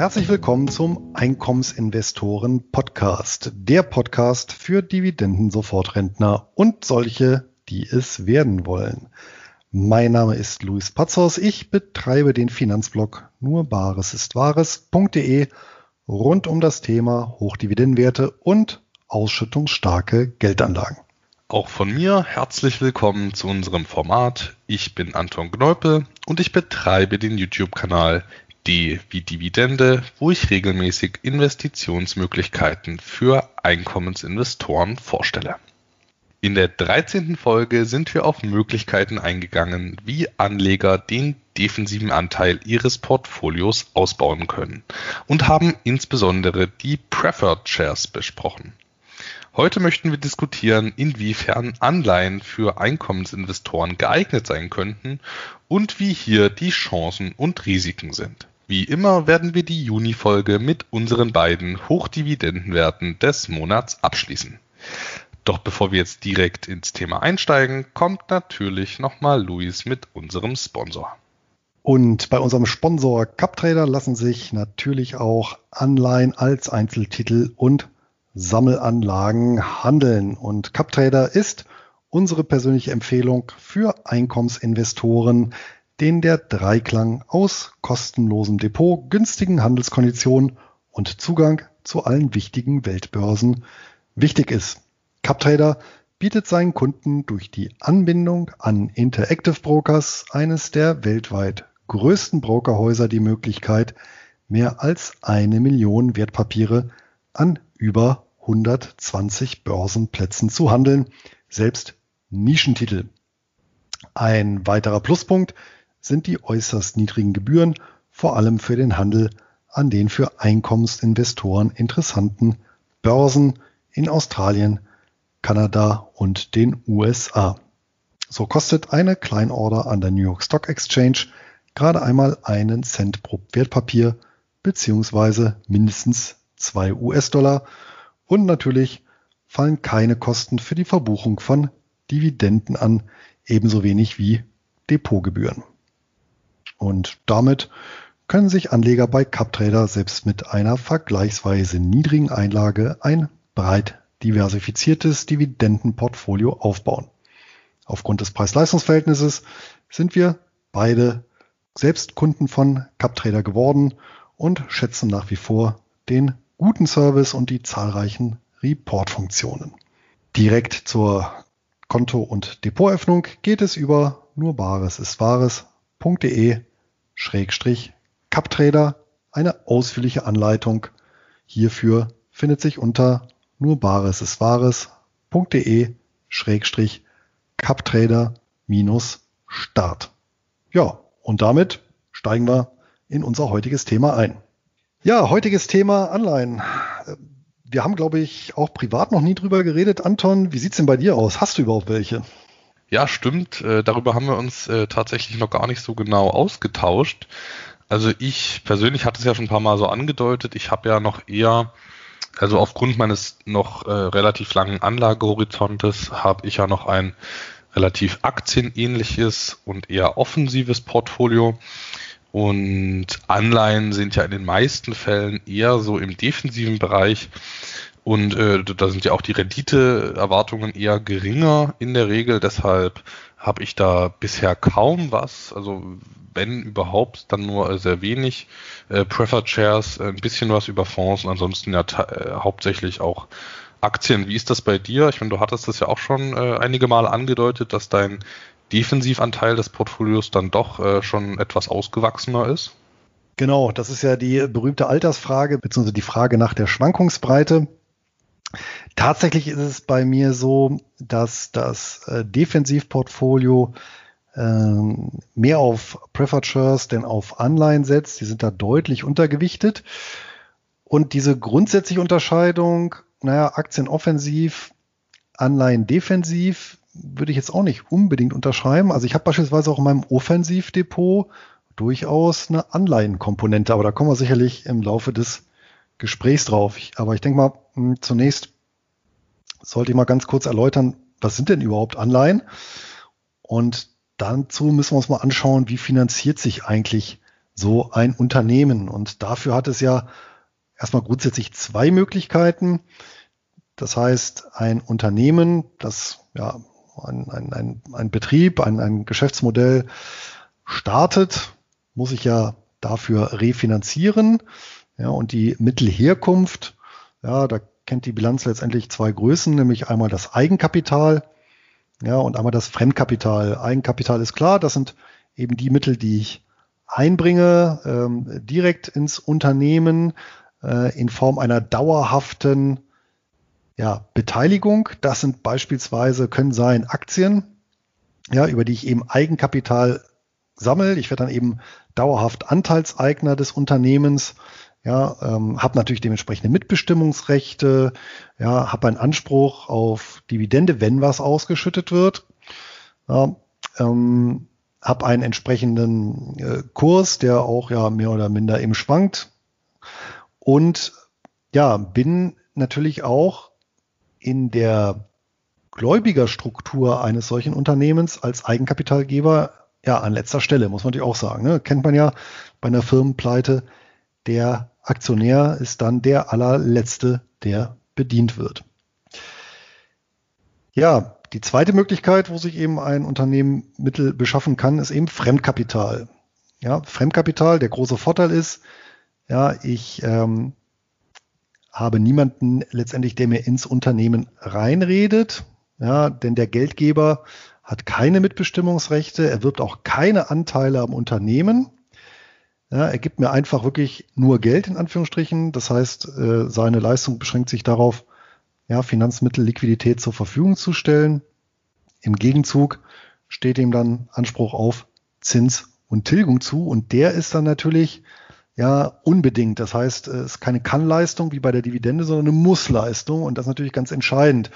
Herzlich willkommen zum Einkommensinvestoren Podcast, der Podcast für Dividenden-Sofortrentner und solche, die es werden wollen. Mein Name ist Luis Patzos. Ich betreibe den Finanzblog nur Bares ist Wahres.de rund um das Thema Hochdividendenwerte und ausschüttungsstarke Geldanlagen. Auch von mir herzlich willkommen zu unserem Format. Ich bin Anton Gneupel und ich betreibe den YouTube-Kanal D wie Dividende, wo ich regelmäßig Investitionsmöglichkeiten für Einkommensinvestoren vorstelle. In der 13. Folge sind wir auf Möglichkeiten eingegangen, wie Anleger den defensiven Anteil ihres Portfolios ausbauen können und haben insbesondere die Preferred Shares besprochen. Heute möchten wir diskutieren, inwiefern Anleihen für Einkommensinvestoren geeignet sein könnten und wie hier die Chancen und Risiken sind. Wie immer werden wir die Juni-Folge mit unseren beiden Hochdividendenwerten des Monats abschließen. Doch bevor wir jetzt direkt ins Thema einsteigen, kommt natürlich nochmal Luis mit unserem Sponsor. Und bei unserem Sponsor CupTrader lassen sich natürlich auch Anleihen als Einzeltitel und Sammelanlagen handeln. Und CupTrader ist unsere persönliche Empfehlung für Einkommensinvestoren, denen der Dreiklang aus kostenlosem Depot, günstigen Handelskonditionen und Zugang zu allen wichtigen Weltbörsen wichtig ist. CupTrader bietet seinen Kunden durch die Anbindung an Interactive Brokers, eines der weltweit größten Brokerhäuser, die Möglichkeit, mehr als eine Million Wertpapiere an über 120 Börsenplätzen zu handeln, selbst Nischentitel. Ein weiterer Pluspunkt sind die äußerst niedrigen Gebühren, vor allem für den Handel an den für Einkommensinvestoren interessanten Börsen in Australien, Kanada und den USA. So kostet eine Kleinorder an der New York Stock Exchange gerade einmal einen Cent pro Wertpapier beziehungsweise mindestens zwei US-Dollar und natürlich fallen keine Kosten für die Verbuchung von Dividenden an, ebenso wenig wie Depotgebühren. Und damit können sich Anleger bei CupTrader selbst mit einer vergleichsweise niedrigen Einlage ein breit diversifiziertes Dividendenportfolio aufbauen. Aufgrund des Preis-Leistungs-Verhältnisses sind wir beide selbst Kunden von CupTrader geworden und schätzen nach wie vor den guten Service und die zahlreichen Report-Funktionen. Direkt zur Konto- und Depotöffnung geht es über nur Schrägstrich CupTrader. Eine ausführliche Anleitung hierfür findet sich unter nur Bares ist Wahres.de Schrägstrich CupTrader minus Start. Ja, und damit steigen wir in unser heutiges Thema ein. Ja, heutiges Thema Anleihen. Wir haben, glaube ich, auch privat noch nie drüber geredet. Anton, wie sieht's denn bei dir aus? Hast du überhaupt welche? Ja, stimmt. Äh, darüber haben wir uns äh, tatsächlich noch gar nicht so genau ausgetauscht. Also ich persönlich hatte es ja schon ein paar Mal so angedeutet. Ich habe ja noch eher, also aufgrund meines noch äh, relativ langen Anlagehorizontes, habe ich ja noch ein relativ aktienähnliches und eher offensives Portfolio. Und Anleihen sind ja in den meisten Fällen eher so im defensiven Bereich. Und äh, da sind ja auch die Renditeerwartungen eher geringer in der Regel. Deshalb habe ich da bisher kaum was. Also wenn überhaupt, dann nur sehr wenig. Äh, Preferred Shares, äh, ein bisschen was über Fonds und ansonsten ja äh, hauptsächlich auch Aktien. Wie ist das bei dir? Ich meine, du hattest das ja auch schon äh, einige Male angedeutet, dass dein Defensivanteil des Portfolios dann doch äh, schon etwas ausgewachsener ist. Genau, das ist ja die berühmte Altersfrage, beziehungsweise die Frage nach der Schwankungsbreite. Tatsächlich ist es bei mir so, dass das äh, Defensivportfolio äh, mehr auf Preferred Shares denn auf Anleihen setzt. Die sind da deutlich untergewichtet. Und diese grundsätzliche Unterscheidung, naja, Aktien offensiv, Anleihen defensiv, würde ich jetzt auch nicht unbedingt unterschreiben. Also ich habe beispielsweise auch in meinem Offensivdepot durchaus eine Anleihenkomponente, aber da kommen wir sicherlich im Laufe des Gesprächs drauf. Ich, aber ich denke mal, hm, zunächst sollte ich mal ganz kurz erläutern, was sind denn überhaupt Anleihen? Und dazu müssen wir uns mal anschauen, wie finanziert sich eigentlich so ein Unternehmen? Und dafür hat es ja erstmal grundsätzlich zwei Möglichkeiten. Das heißt, ein Unternehmen, das ja ein, ein, ein, ein Betrieb, ein, ein Geschäftsmodell startet, muss ich ja dafür refinanzieren. Ja, und die Mittelherkunft, ja, da kennt die Bilanz letztendlich zwei Größen, nämlich einmal das Eigenkapital, ja, und einmal das Fremdkapital. Eigenkapital ist klar, das sind eben die Mittel, die ich einbringe, ähm, direkt ins Unternehmen äh, in Form einer dauerhaften ja, Beteiligung. Das sind beispielsweise, können sein Aktien, ja, über die ich eben Eigenkapital sammle. Ich werde dann eben dauerhaft Anteilseigner des Unternehmens. Ja, ähm, habe natürlich dementsprechende Mitbestimmungsrechte, ja, habe einen Anspruch auf Dividende, wenn was ausgeschüttet wird. Ja, ähm, habe einen entsprechenden äh, Kurs, der auch ja mehr oder minder eben schwankt. Und ja, bin natürlich auch in der Gläubigerstruktur eines solchen Unternehmens als Eigenkapitalgeber ja an letzter Stelle, muss man natürlich auch sagen. Ne? Kennt man ja bei einer Firmenpleite, der Aktionär ist dann der allerletzte, der bedient wird. Ja, die zweite Möglichkeit, wo sich eben ein Unternehmen Mittel beschaffen kann, ist eben Fremdkapital. Ja, Fremdkapital, der große Vorteil ist, ja, ich ähm, habe niemanden letztendlich, der mir ins Unternehmen reinredet. Ja, denn der Geldgeber hat keine Mitbestimmungsrechte, er wirbt auch keine Anteile am Unternehmen. Ja, er gibt mir einfach wirklich nur Geld in Anführungsstrichen. Das heißt, äh, seine Leistung beschränkt sich darauf, ja, Finanzmittel, Liquidität zur Verfügung zu stellen. Im Gegenzug steht ihm dann Anspruch auf Zins und Tilgung zu und der ist dann natürlich ja unbedingt. Das heißt, es ist keine Kannleistung wie bei der Dividende, sondern eine Mussleistung und das ist natürlich ganz entscheidend.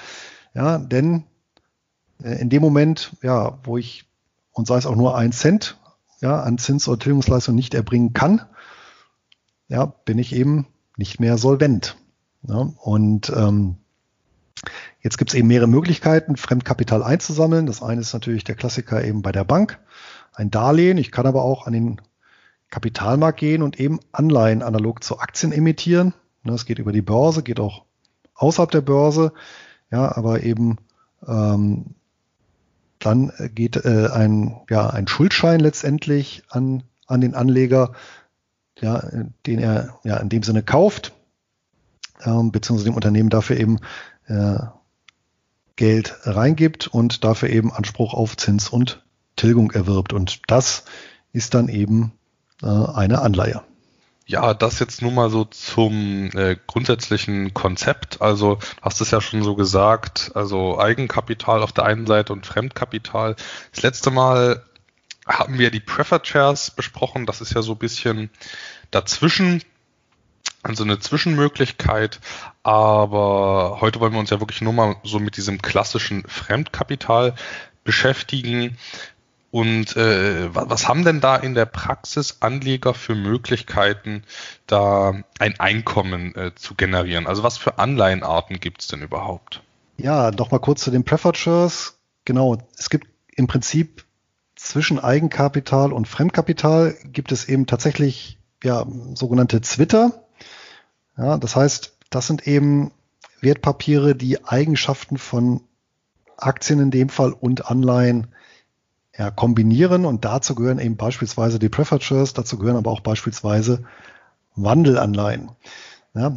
Ja, denn äh, in dem Moment, ja, wo ich und sei es auch nur ein Cent ja, an Zins- oder Tilgungsleistung nicht erbringen kann, ja, bin ich eben nicht mehr solvent. Ja, und ähm, jetzt gibt es eben mehrere Möglichkeiten, Fremdkapital einzusammeln. Das eine ist natürlich der Klassiker eben bei der Bank, ein Darlehen. Ich kann aber auch an den Kapitalmarkt gehen und eben Anleihen analog zu Aktien emittieren. Das ne, geht über die Börse, geht auch außerhalb der Börse, ja, aber eben ähm, dann geht äh, ein, ja, ein Schuldschein letztendlich an, an den Anleger, ja, den er ja in dem Sinne kauft, ähm, beziehungsweise dem Unternehmen dafür eben äh, Geld reingibt und dafür eben Anspruch auf Zins und Tilgung erwirbt. Und das ist dann eben äh, eine Anleihe. Ja, das jetzt nur mal so zum äh, grundsätzlichen Konzept. Also hast es ja schon so gesagt, also Eigenkapital auf der einen Seite und Fremdkapital. Das letzte Mal haben wir die Preferred Shares besprochen. Das ist ja so ein bisschen dazwischen, also eine Zwischenmöglichkeit. Aber heute wollen wir uns ja wirklich nur mal so mit diesem klassischen Fremdkapital beschäftigen. Und äh, was haben denn da in der Praxis Anleger für Möglichkeiten, da ein Einkommen äh, zu generieren? Also was für Anleihenarten gibt es denn überhaupt? Ja, noch mal kurz zu den Preferred Shares. Genau, es gibt im Prinzip zwischen Eigenkapital und Fremdkapital gibt es eben tatsächlich ja, sogenannte Zwitter. Ja, das heißt, das sind eben Wertpapiere, die Eigenschaften von Aktien in dem Fall und Anleihen ja, kombinieren und dazu gehören eben beispielsweise die Preferred Shares, dazu gehören aber auch beispielsweise Wandelanleihen. Ja,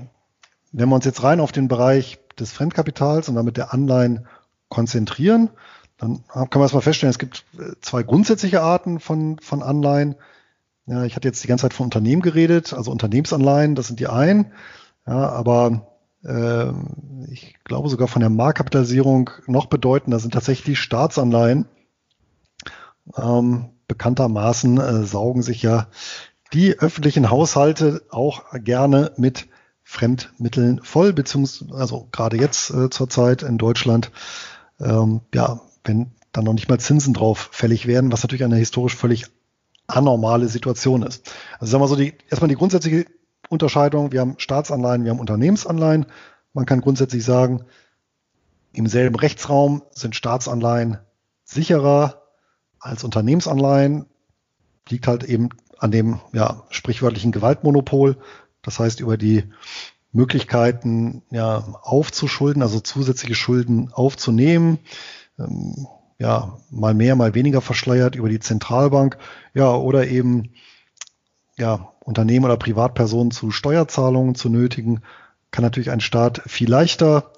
wenn wir uns jetzt rein auf den Bereich des Fremdkapitals und damit der Anleihen konzentrieren, dann kann man erstmal feststellen, es gibt äh, zwei grundsätzliche Arten von, von Anleihen. Ja, ich hatte jetzt die ganze Zeit von Unternehmen geredet, also Unternehmensanleihen, das sind die einen. Ja, aber äh, ich glaube sogar von der Marktkapitalisierung noch bedeutender sind tatsächlich Staatsanleihen. Ähm, bekanntermaßen äh, saugen sich ja die öffentlichen Haushalte auch gerne mit Fremdmitteln voll, beziehungsweise also gerade jetzt äh, zurzeit in Deutschland, ähm, ja, wenn dann noch nicht mal Zinsen drauf fällig werden, was natürlich eine historisch völlig anormale Situation ist. Also sagen wir so, die, erstmal die grundsätzliche Unterscheidung, wir haben Staatsanleihen, wir haben Unternehmensanleihen. Man kann grundsätzlich sagen, im selben Rechtsraum sind Staatsanleihen sicherer als Unternehmensanleihen liegt halt eben an dem ja, sprichwörtlichen Gewaltmonopol. Das heißt, über die Möglichkeiten ja, aufzuschulden, also zusätzliche Schulden aufzunehmen. Ähm, ja, mal mehr, mal weniger verschleiert über die Zentralbank. Ja, oder eben ja, Unternehmen oder Privatpersonen zu Steuerzahlungen zu nötigen, kann natürlich ein Staat viel leichter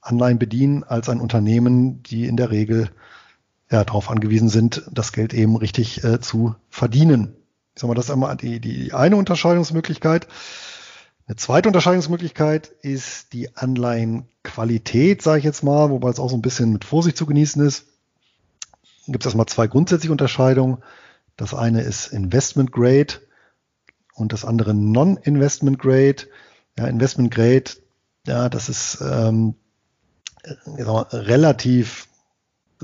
Anleihen bedienen als ein Unternehmen, die in der Regel ja, darauf angewiesen sind, das Geld eben richtig äh, zu verdienen. Ich sag mal, das ist einmal die, die eine Unterscheidungsmöglichkeit. Eine zweite Unterscheidungsmöglichkeit ist die Anleihenqualität, sage ich jetzt mal, wobei es auch so ein bisschen mit Vorsicht zu genießen ist. Gibt es erstmal zwei grundsätzliche Unterscheidungen. Das eine ist Investment Grade und das andere Non-Investment Grade. Ja, Investment Grade, ja, das ist ähm, mal, relativ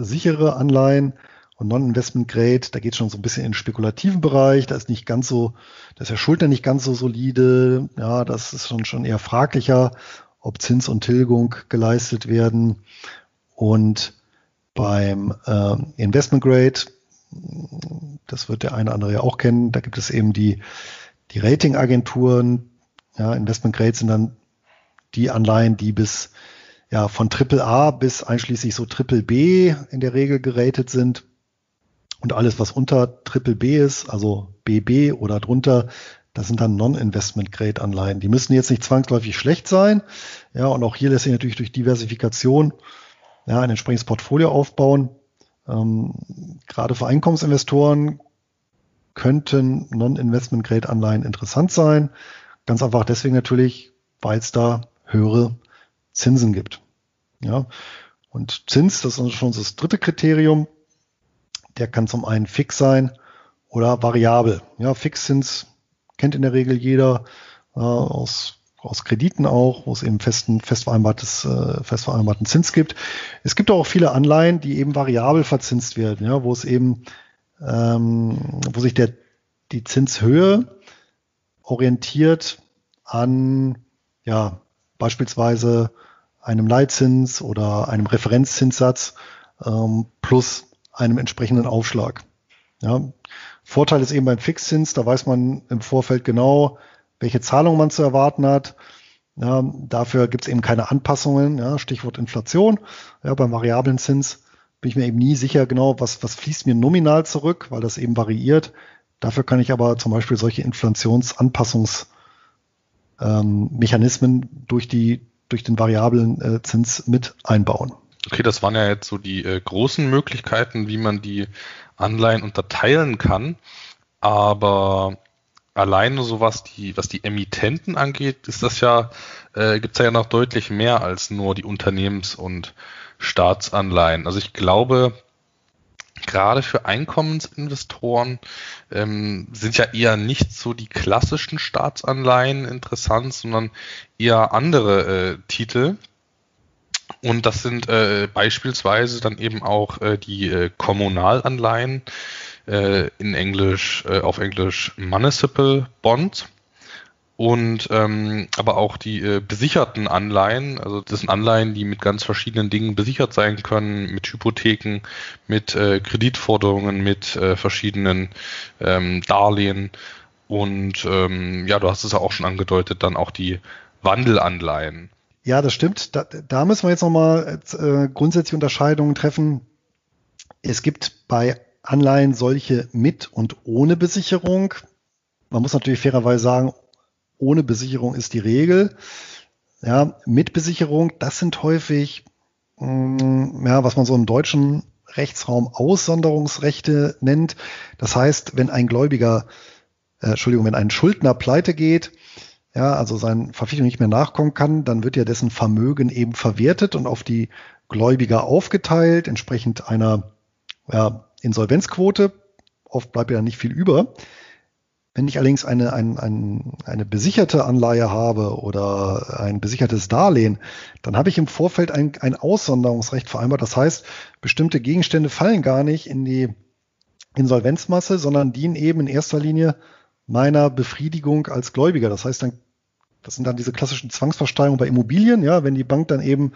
sichere Anleihen und Non-Investment Grade, da geht schon so ein bisschen in den spekulativen Bereich, da ist nicht ganz so, da ist der Schulter nicht ganz so solide, ja, das ist schon, schon eher fraglicher, ob Zins und Tilgung geleistet werden. Und beim äh, Investment Grade, das wird der eine oder andere ja auch kennen, da gibt es eben die, die Ratingagenturen, ja, Investment Grade sind dann die Anleihen, die bis ja, von Triple A bis einschließlich so Triple B in der Regel geratet sind. Und alles, was unter Triple B ist, also BB oder drunter, das sind dann Non-Investment-Grade-Anleihen. Die müssen jetzt nicht zwangsläufig schlecht sein. Ja, und auch hier lässt sich natürlich durch Diversifikation ja, ein entsprechendes Portfolio aufbauen. Ähm, gerade für Einkommensinvestoren könnten Non-Investment-Grade-Anleihen interessant sein. Ganz einfach deswegen natürlich, weil es da höhere Zinsen gibt. Ja, und Zins, das ist schon das dritte Kriterium. Der kann zum einen fix sein oder variabel. Ja, Fixzins kennt in der Regel jeder äh, aus aus Krediten auch, wo es eben festen, fest vereinbartes, äh, fest vereinbarten Zins gibt. Es gibt auch viele Anleihen, die eben variabel verzinst werden, ja, wo es eben, ähm, wo sich der, die Zinshöhe orientiert an, ja, beispielsweise einem Leitzins oder einem Referenzzinssatz ähm, plus einem entsprechenden Aufschlag. Ja. Vorteil ist eben beim Fixzins, da weiß man im Vorfeld genau, welche Zahlung man zu erwarten hat. Ja, dafür gibt es eben keine Anpassungen, ja, Stichwort Inflation. Ja, beim variablen Zins bin ich mir eben nie sicher genau, was, was fließt mir nominal zurück, weil das eben variiert. Dafür kann ich aber zum Beispiel solche Inflationsanpassungsmechanismen ähm, durch die durch den variablen äh, Zins mit einbauen. Okay, das waren ja jetzt so die äh, großen Möglichkeiten, wie man die Anleihen unterteilen kann. Aber alleine so was die, was die Emittenten angeht, ist das ja, äh, gibt es ja noch deutlich mehr als nur die Unternehmens- und Staatsanleihen. Also ich glaube, gerade für Einkommensinvestoren ähm, sind ja eher nicht so die klassischen Staatsanleihen interessant, sondern eher andere äh, Titel. Und das sind äh, beispielsweise dann eben auch äh, die äh, Kommunalanleihen, äh, in Englisch, äh, auf Englisch Municipal Bonds und ähm, aber auch die äh, besicherten Anleihen, also das sind Anleihen, die mit ganz verschiedenen Dingen besichert sein können, mit Hypotheken, mit äh, Kreditforderungen, mit äh, verschiedenen ähm, Darlehen und ähm, ja, du hast es ja auch schon angedeutet, dann auch die Wandelanleihen. Ja, das stimmt. Da, da müssen wir jetzt nochmal äh, grundsätzliche Unterscheidungen treffen. Es gibt bei Anleihen solche mit und ohne Besicherung. Man muss natürlich fairerweise sagen, ohne Besicherung ist die Regel. Ja, mit Besicherung, das sind häufig, mh, mm, ja, was man so im deutschen Rechtsraum Aussonderungsrechte nennt. Das heißt, wenn ein Gläubiger, äh, Entschuldigung, wenn ein Schuldner pleite geht, ja, also seinen Verpflichtungen nicht mehr nachkommen kann, dann wird ja dessen Vermögen eben verwertet und auf die Gläubiger aufgeteilt, entsprechend einer ja, Insolvenzquote. Oft bleibt ja nicht viel über. Wenn ich allerdings eine, ein, ein, eine besicherte Anleihe habe oder ein besichertes Darlehen, dann habe ich im Vorfeld ein, ein Aussonderungsrecht vereinbart. Das heißt, bestimmte Gegenstände fallen gar nicht in die Insolvenzmasse, sondern dienen eben in erster Linie meiner Befriedigung als Gläubiger. Das heißt, dann, das sind dann diese klassischen Zwangsversteigerungen bei Immobilien, ja, wenn die Bank dann eben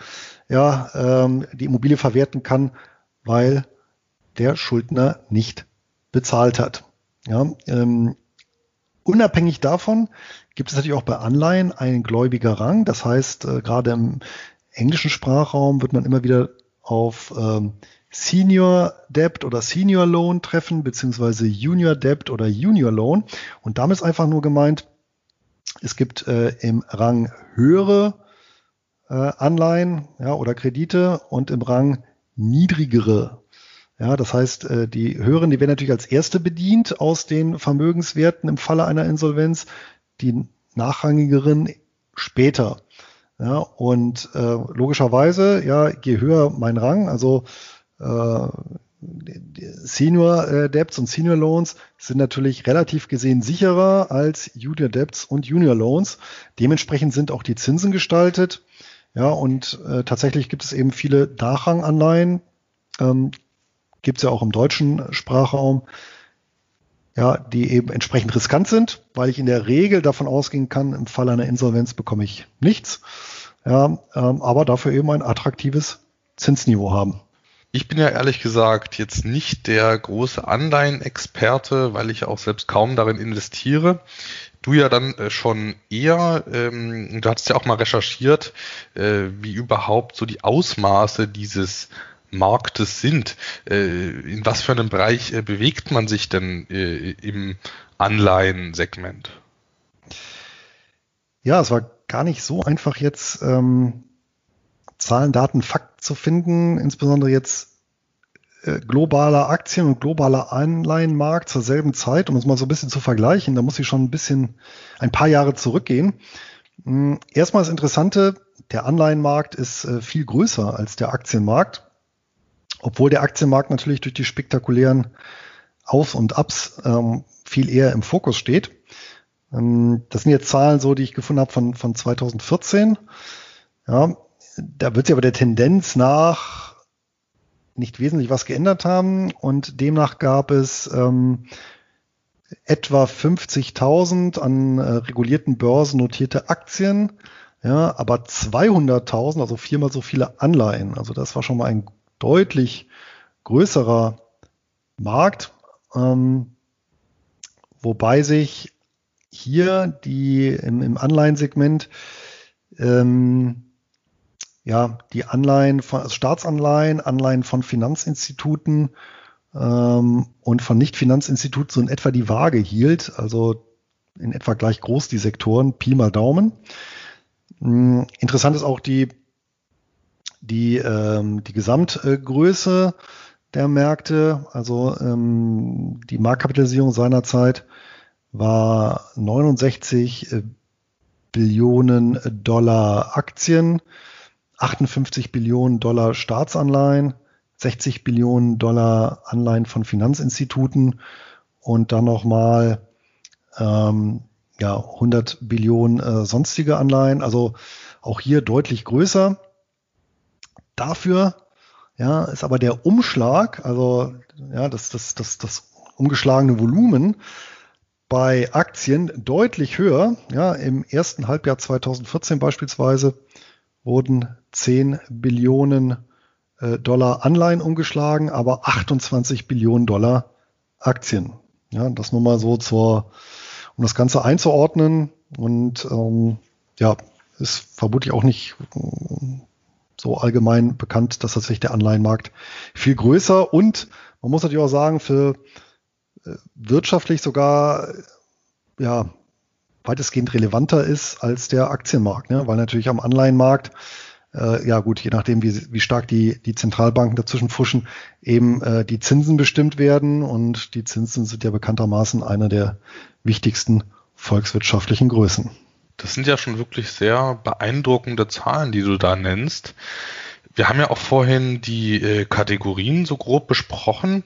ja ähm, die Immobilie verwerten kann, weil der Schuldner nicht bezahlt hat. Ja, ähm, Unabhängig davon gibt es natürlich auch bei Anleihen einen gläubiger Rang. Das heißt, äh, gerade im englischen Sprachraum wird man immer wieder auf ähm, Senior Debt oder Senior Loan treffen, beziehungsweise Junior Debt oder Junior Loan. Und damit ist einfach nur gemeint, es gibt äh, im Rang höhere äh, Anleihen ja, oder Kredite und im Rang niedrigere. Ja, das heißt, äh, die höheren, die werden natürlich als erste bedient aus den Vermögenswerten im Falle einer Insolvenz, die nachrangigeren später. Ja, und äh, logischerweise, ja, je höher mein Rang, also äh, Senior äh, Debts und Senior Loans sind natürlich relativ gesehen sicherer als Junior Debts und Junior Loans. Dementsprechend sind auch die Zinsen gestaltet. Ja, und äh, tatsächlich gibt es eben viele Nachranganleihen. Ähm, gibt es ja auch im deutschen Sprachraum. Ja, die eben entsprechend riskant sind, weil ich in der Regel davon ausgehen kann, im Fall einer Insolvenz bekomme ich nichts. Ja, ähm, aber dafür eben ein attraktives Zinsniveau haben. Ich bin ja ehrlich gesagt jetzt nicht der große Anleihenexperte, weil ich auch selbst kaum darin investiere. Du ja dann äh, schon eher, ähm, du hast ja auch mal recherchiert, äh, wie überhaupt so die Ausmaße dieses Marktes sind. Äh, in was für einem Bereich äh, bewegt man sich denn äh, im Anleihensegment? Ja, es war gar nicht so einfach jetzt ähm, Zahlen, Daten, Fakten zu finden, insbesondere jetzt äh, globaler Aktien- und globaler Anleihenmarkt zur selben Zeit, um es mal so ein bisschen zu vergleichen, da muss ich schon ein bisschen ein paar Jahre zurückgehen. Hm, erstmal das Interessante, der Anleihenmarkt ist viel größer als der Aktienmarkt, obwohl der Aktienmarkt natürlich durch die spektakulären Auf- und Ups ähm, viel eher im Fokus steht. Ähm, das sind jetzt Zahlen so, die ich gefunden habe von, von 2014. Ja, da wird sich aber der Tendenz nach nicht wesentlich was geändert haben und demnach gab es ähm, etwa 50.000 an äh, regulierten Börsen notierte Aktien, ja, aber 200.000, also viermal so viele Anleihen. Also das war schon mal ein deutlich größerer Markt, ähm, wobei sich hier die im, im Anleihensegment ähm, ja, die Anleihen von also Staatsanleihen, Anleihen von Finanzinstituten ähm, und von Nicht-Finanzinstituten so in etwa die Waage hielt, also in etwa gleich groß die Sektoren, Pi mal Daumen. Ähm, interessant ist auch die, die, ähm, die Gesamtgröße der Märkte, also ähm, die Marktkapitalisierung seinerzeit war 69 äh, Billionen Dollar Aktien, 58 Billionen Dollar Staatsanleihen, 60 Billionen Dollar Anleihen von Finanzinstituten und dann nochmal ähm, ja, 100 Billionen äh, sonstige Anleihen. Also auch hier deutlich größer. Dafür ja, ist aber der Umschlag, also ja, das, das, das, das umgeschlagene Volumen bei Aktien deutlich höher. Ja, im ersten Halbjahr 2014 beispielsweise wurden 10 Billionen äh, Dollar Anleihen umgeschlagen, aber 28 Billionen Dollar Aktien. Ja, das nur mal so zur, um das Ganze einzuordnen. Und ähm, ja, ist vermutlich auch nicht so allgemein bekannt, dass tatsächlich der Anleihenmarkt viel größer und man muss natürlich auch sagen, für äh, wirtschaftlich sogar ja weitestgehend relevanter ist als der Aktienmarkt, ne? weil natürlich am Anleihenmarkt, äh, ja gut, je nachdem, wie, wie stark die, die Zentralbanken dazwischen fuschen, eben äh, die Zinsen bestimmt werden und die Zinsen sind ja bekanntermaßen einer der wichtigsten volkswirtschaftlichen Größen. Das sind ja schon wirklich sehr beeindruckende Zahlen, die du da nennst. Wir haben ja auch vorhin die äh, Kategorien so grob besprochen.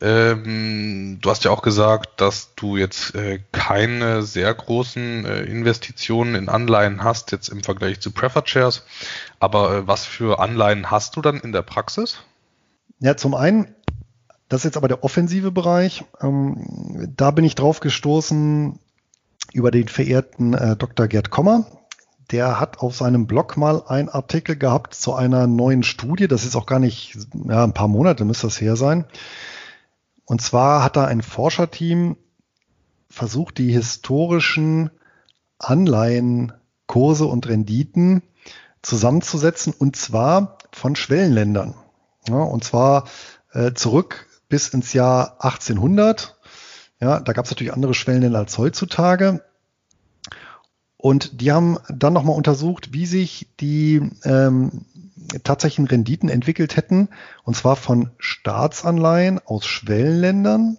Ähm, du hast ja auch gesagt, dass du jetzt äh, keine sehr großen äh, Investitionen in Anleihen hast, jetzt im Vergleich zu Preferred Shares. Aber was für Anleihen hast du dann in der Praxis? Ja, zum einen, das ist jetzt aber der offensive Bereich. Ähm, da bin ich drauf gestoßen über den verehrten äh, Dr. Gerd Kommer. Der hat auf seinem Blog mal einen Artikel gehabt zu einer neuen Studie. Das ist auch gar nicht, ja, ein paar Monate müsste das her sein und zwar hat da ein Forscherteam versucht, die historischen Anleihenkurse und Renditen zusammenzusetzen und zwar von Schwellenländern. Ja, und zwar äh, zurück bis ins Jahr 1800. Ja, da gab es natürlich andere Schwellenländer als heutzutage. Und die haben dann nochmal untersucht, wie sich die ähm, tatsächlichen Renditen entwickelt hätten, und zwar von Staatsanleihen aus Schwellenländern,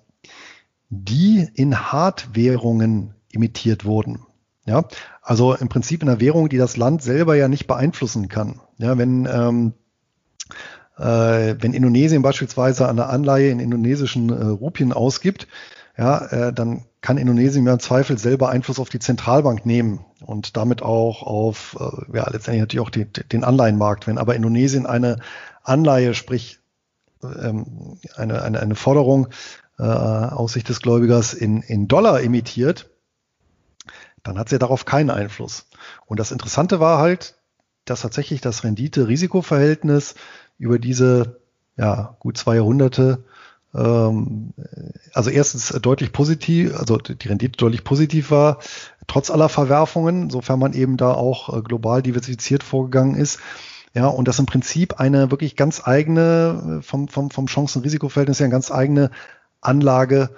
die in Hartwährungen imitiert wurden. Ja, also im Prinzip in einer Währung, die das Land selber ja nicht beeinflussen kann. Ja, wenn ähm, äh, wenn Indonesien beispielsweise eine Anleihe in indonesischen äh, Rupien ausgibt, ja, äh, dann kann Indonesien ja im Zweifel selber Einfluss auf die Zentralbank nehmen und damit auch auf, äh, ja, letztendlich natürlich auch die, den Anleihenmarkt. Wenn aber Indonesien eine Anleihe, sprich ähm, eine, eine, eine Forderung äh, aus Sicht des Gläubigers in, in Dollar emittiert, dann hat sie darauf keinen Einfluss. Und das Interessante war halt, dass tatsächlich das Rendite-Risiko-Verhältnis über diese ja, gut zwei Jahrhunderte also erstens deutlich positiv, also die Rendite deutlich positiv war, trotz aller Verwerfungen, sofern man eben da auch äh, global diversifiziert vorgegangen ist. Ja, und das im Prinzip eine wirklich ganz eigene, äh, vom, vom, vom Chancen-Risiko-Verhältnis her, eine ganz eigene Anlage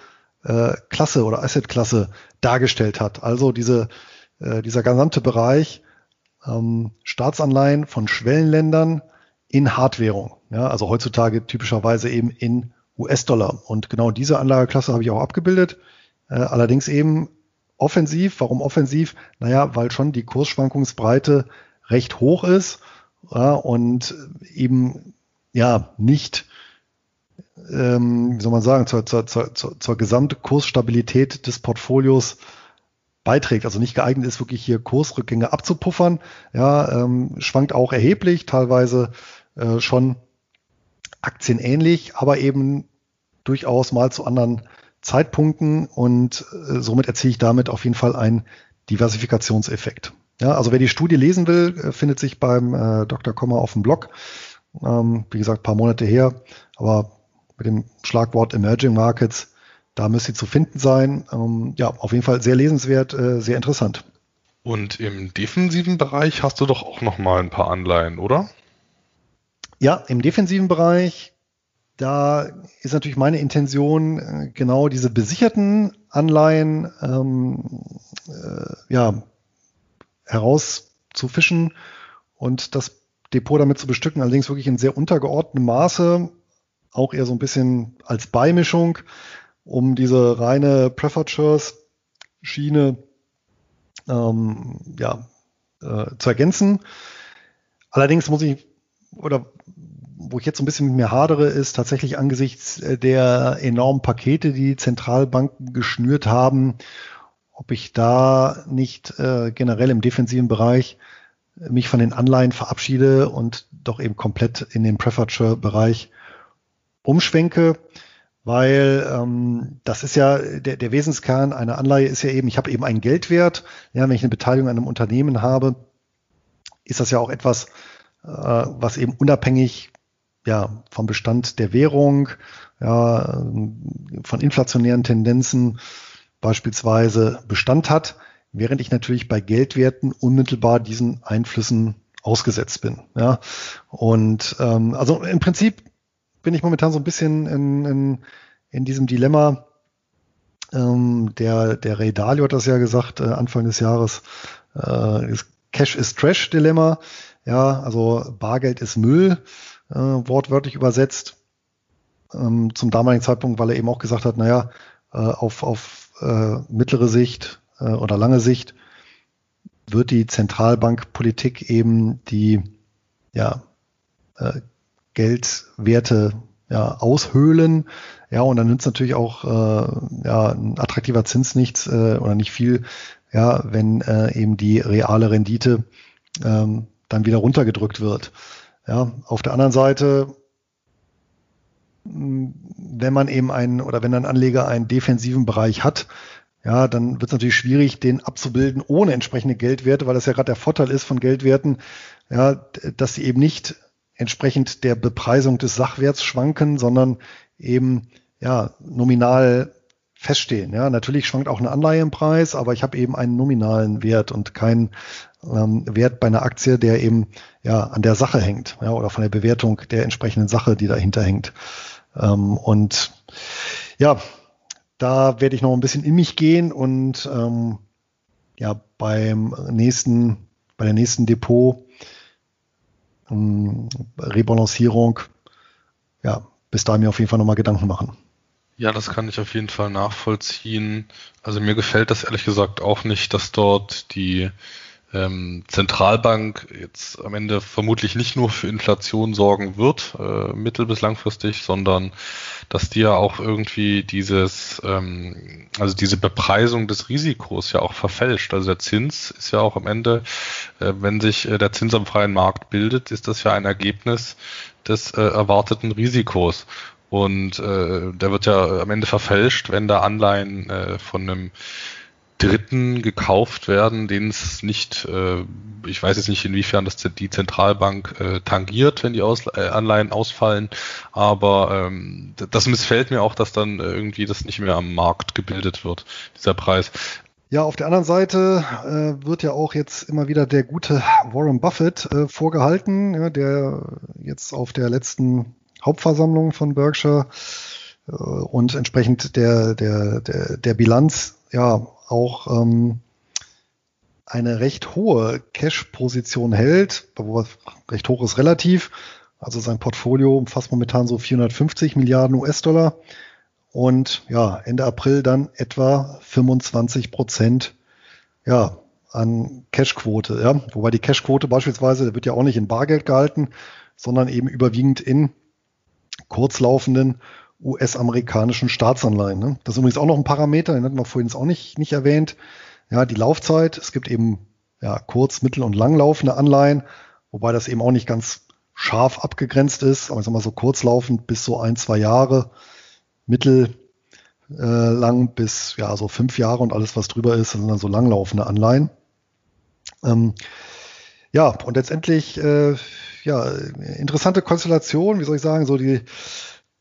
äh, oder Asset-Klasse dargestellt hat. Also diese, dieser gesamte Bereich ähm, Staatsanleihen von Schwellenländern in Hardwährung. Ja, also heutzutage typischerweise eben in US-Dollar. Und genau diese Anlageklasse habe ich auch abgebildet. Äh, allerdings eben offensiv. Warum offensiv? Naja, weil schon die Kursschwankungsbreite recht hoch ist ja, und eben ja nicht, ähm, wie soll man sagen, zur, zur, zur, zur Gesamtkursstabilität des Portfolios beiträgt, also nicht geeignet ist, wirklich hier Kursrückgänge abzupuffern. Ja, ähm, schwankt auch erheblich, teilweise äh, schon aktienähnlich, aber eben durchaus mal zu anderen Zeitpunkten und äh, somit erziele ich damit auf jeden Fall einen Diversifikationseffekt. Ja, also wer die Studie lesen will, äh, findet sich beim äh, Dr. Kommer auf dem Blog. Ähm, wie gesagt, paar Monate her, aber mit dem Schlagwort Emerging Markets da müsste sie zu finden sein. Ähm, ja, auf jeden Fall sehr lesenswert, äh, sehr interessant. Und im defensiven Bereich hast du doch auch noch mal ein paar Anleihen, oder? Ja, im defensiven Bereich, da ist natürlich meine Intention, äh, genau diese besicherten Anleihen ähm, äh, ja, herauszufischen und das Depot damit zu bestücken, allerdings wirklich in sehr untergeordnetem Maße, auch eher so ein bisschen als Beimischung um diese reine Preferred Shares Schiene ähm, ja, äh, zu ergänzen. Allerdings muss ich, oder wo ich jetzt so ein bisschen mit mir hadere, ist tatsächlich angesichts äh, der enormen Pakete, die Zentralbanken geschnürt haben, ob ich da nicht äh, generell im defensiven Bereich mich von den Anleihen verabschiede und doch eben komplett in den Preferred Share Bereich umschwenke weil ähm, das ist ja der, der Wesenskern einer Anleihe ist ja eben, ich habe eben einen Geldwert. Ja, wenn ich eine Beteiligung an einem Unternehmen habe, ist das ja auch etwas, was eben unabhängig ja, vom Bestand der Währung, ja, von inflationären Tendenzen beispielsweise Bestand hat, während ich natürlich bei Geldwerten unmittelbar diesen Einflüssen ausgesetzt bin. Ja. Und ähm, also im Prinzip bin ich momentan so ein bisschen in, in, in diesem Dilemma. Ähm, der, der Ray Dalio hat das ja gesagt, äh, Anfang des Jahres, äh, Cash is Trash Dilemma. Ja, also Bargeld ist Müll, äh, wortwörtlich übersetzt. Ähm, zum damaligen Zeitpunkt, weil er eben auch gesagt hat, naja, äh, auf, auf äh, mittlere Sicht äh, oder lange Sicht wird die Zentralbankpolitik eben die ja, äh, Geldwerte ja, aushöhlen. Ja, und dann nützt natürlich auch äh, ja, ein attraktiver Zins nichts äh, oder nicht viel, ja, wenn äh, eben die reale Rendite ähm, dann wieder runtergedrückt wird. Ja, auf der anderen Seite, hm, wenn man eben einen oder wenn ein Anleger einen defensiven Bereich hat, ja, dann wird es natürlich schwierig, den abzubilden ohne entsprechende Geldwerte, weil das ja gerade der Vorteil ist von Geldwerten, ja, dass sie eben nicht entsprechend der Bepreisung des Sachwerts schwanken, sondern eben ja nominal feststehen. Ja, natürlich schwankt auch eine Anleihe im Preis, aber ich habe eben einen nominalen Wert und keinen ähm, Wert bei einer Aktie, der eben ja an der Sache hängt, ja, oder von der Bewertung der entsprechenden Sache, die dahinter hängt. Ähm, und ja, da werde ich noch ein bisschen in mich gehen und ähm, ja beim nächsten, bei der nächsten Depot ähm, Rebalancierung, ja, bis dahin mir auf jeden Fall nochmal Gedanken machen. Ja, das kann ich auf jeden Fall nachvollziehen. Also mir gefällt das ehrlich gesagt auch nicht, dass dort die ähm, Zentralbank jetzt am Ende vermutlich nicht nur für Inflation sorgen wird, äh, mittel- bis langfristig, sondern dass die ja auch irgendwie dieses, ähm, also diese Bepreisung des Risikos ja auch verfälscht. Also der Zins ist ja auch am Ende, äh, wenn sich äh, der Zins am freien Markt bildet, ist das ja ein Ergebnis des äh, erwarteten Risikos. Und äh, der wird ja am Ende verfälscht, wenn da Anleihen äh, von einem Dritten gekauft werden, denen es nicht, äh, ich weiß jetzt nicht, inwiefern das die Zentralbank äh, tangiert, wenn die Aus äh, Anleihen ausfallen, aber ähm, das missfällt mir auch, dass dann irgendwie das nicht mehr am Markt gebildet wird, dieser Preis. Ja, auf der anderen Seite äh, wird ja auch jetzt immer wieder der gute Warren Buffett äh, vorgehalten, ja, der jetzt auf der letzten Hauptversammlung von Berkshire äh, und entsprechend der, der, der, der Bilanz ja auch ähm, eine recht hohe Cash-Position hält, recht hoch ist relativ. Also sein Portfolio umfasst momentan so 450 Milliarden US-Dollar und ja, Ende April dann etwa 25 Prozent ja, an Cashquote. Ja. Wobei die Cashquote beispielsweise, wird ja auch nicht in Bargeld gehalten, sondern eben überwiegend in kurzlaufenden US-amerikanischen Staatsanleihen. Ne? Das ist übrigens auch noch ein Parameter, den hatten wir vorhin auch nicht, nicht erwähnt. Ja, die Laufzeit. Es gibt eben ja, kurz-, mittel- und langlaufende Anleihen, wobei das eben auch nicht ganz scharf abgegrenzt ist, aber ich sag mal so kurzlaufend bis so ein, zwei Jahre, mittel äh, bis ja so fünf Jahre und alles, was drüber ist, sind dann so langlaufende Anleihen. Ähm, ja, und letztendlich äh, ja, interessante Konstellation, wie soll ich sagen, so die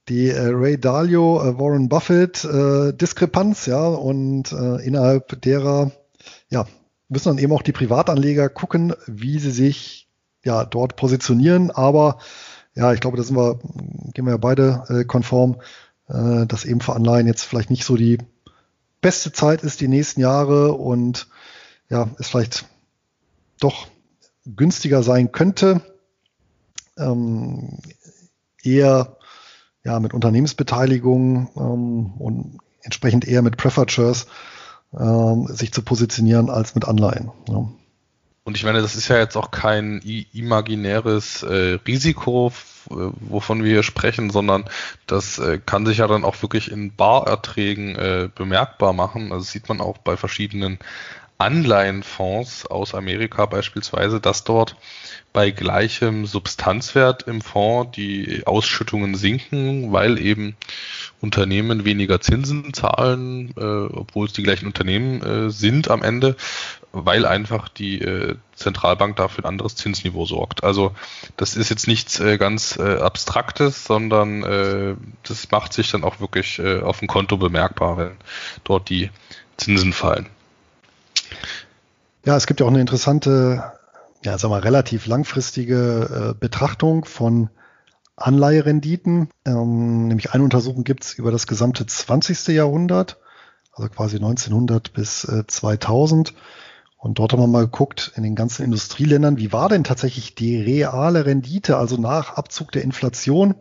die äh, Ray Dalio, äh, Warren Buffett äh, Diskrepanz, ja, und äh, innerhalb derer, ja, müssen dann eben auch die Privatanleger gucken, wie sie sich ja dort positionieren. Aber ja, ich glaube, da sind wir, gehen wir ja beide äh, konform, äh, dass eben für Anleihen jetzt vielleicht nicht so die beste Zeit ist die nächsten Jahre und ja, es vielleicht doch günstiger sein könnte. Ähm, eher ja, mit Unternehmensbeteiligung ähm, und entsprechend eher mit Shares ähm, sich zu positionieren als mit Anleihen. Ja. Und ich meine, das ist ja jetzt auch kein imaginäres äh, Risiko, wovon wir hier sprechen, sondern das äh, kann sich ja dann auch wirklich in Barerträgen äh, bemerkbar machen. Also sieht man auch bei verschiedenen Anleihenfonds aus Amerika beispielsweise, dass dort bei gleichem Substanzwert im Fonds die Ausschüttungen sinken, weil eben Unternehmen weniger Zinsen zahlen, äh, obwohl es die gleichen Unternehmen äh, sind am Ende, weil einfach die äh, Zentralbank dafür ein anderes Zinsniveau sorgt. Also das ist jetzt nichts äh, ganz äh, Abstraktes, sondern äh, das macht sich dann auch wirklich auf dem Konto bemerkbar, wenn dort die Zinsen fallen. Ja, es gibt ja auch eine interessante, ja, sagen wir relativ langfristige äh, Betrachtung von Anleiherenditen. Ähm, nämlich eine Untersuchung gibt es über das gesamte 20. Jahrhundert, also quasi 1900 bis äh, 2000. Und dort haben wir mal geguckt in den ganzen Industrieländern, wie war denn tatsächlich die reale Rendite, also nach Abzug der Inflation.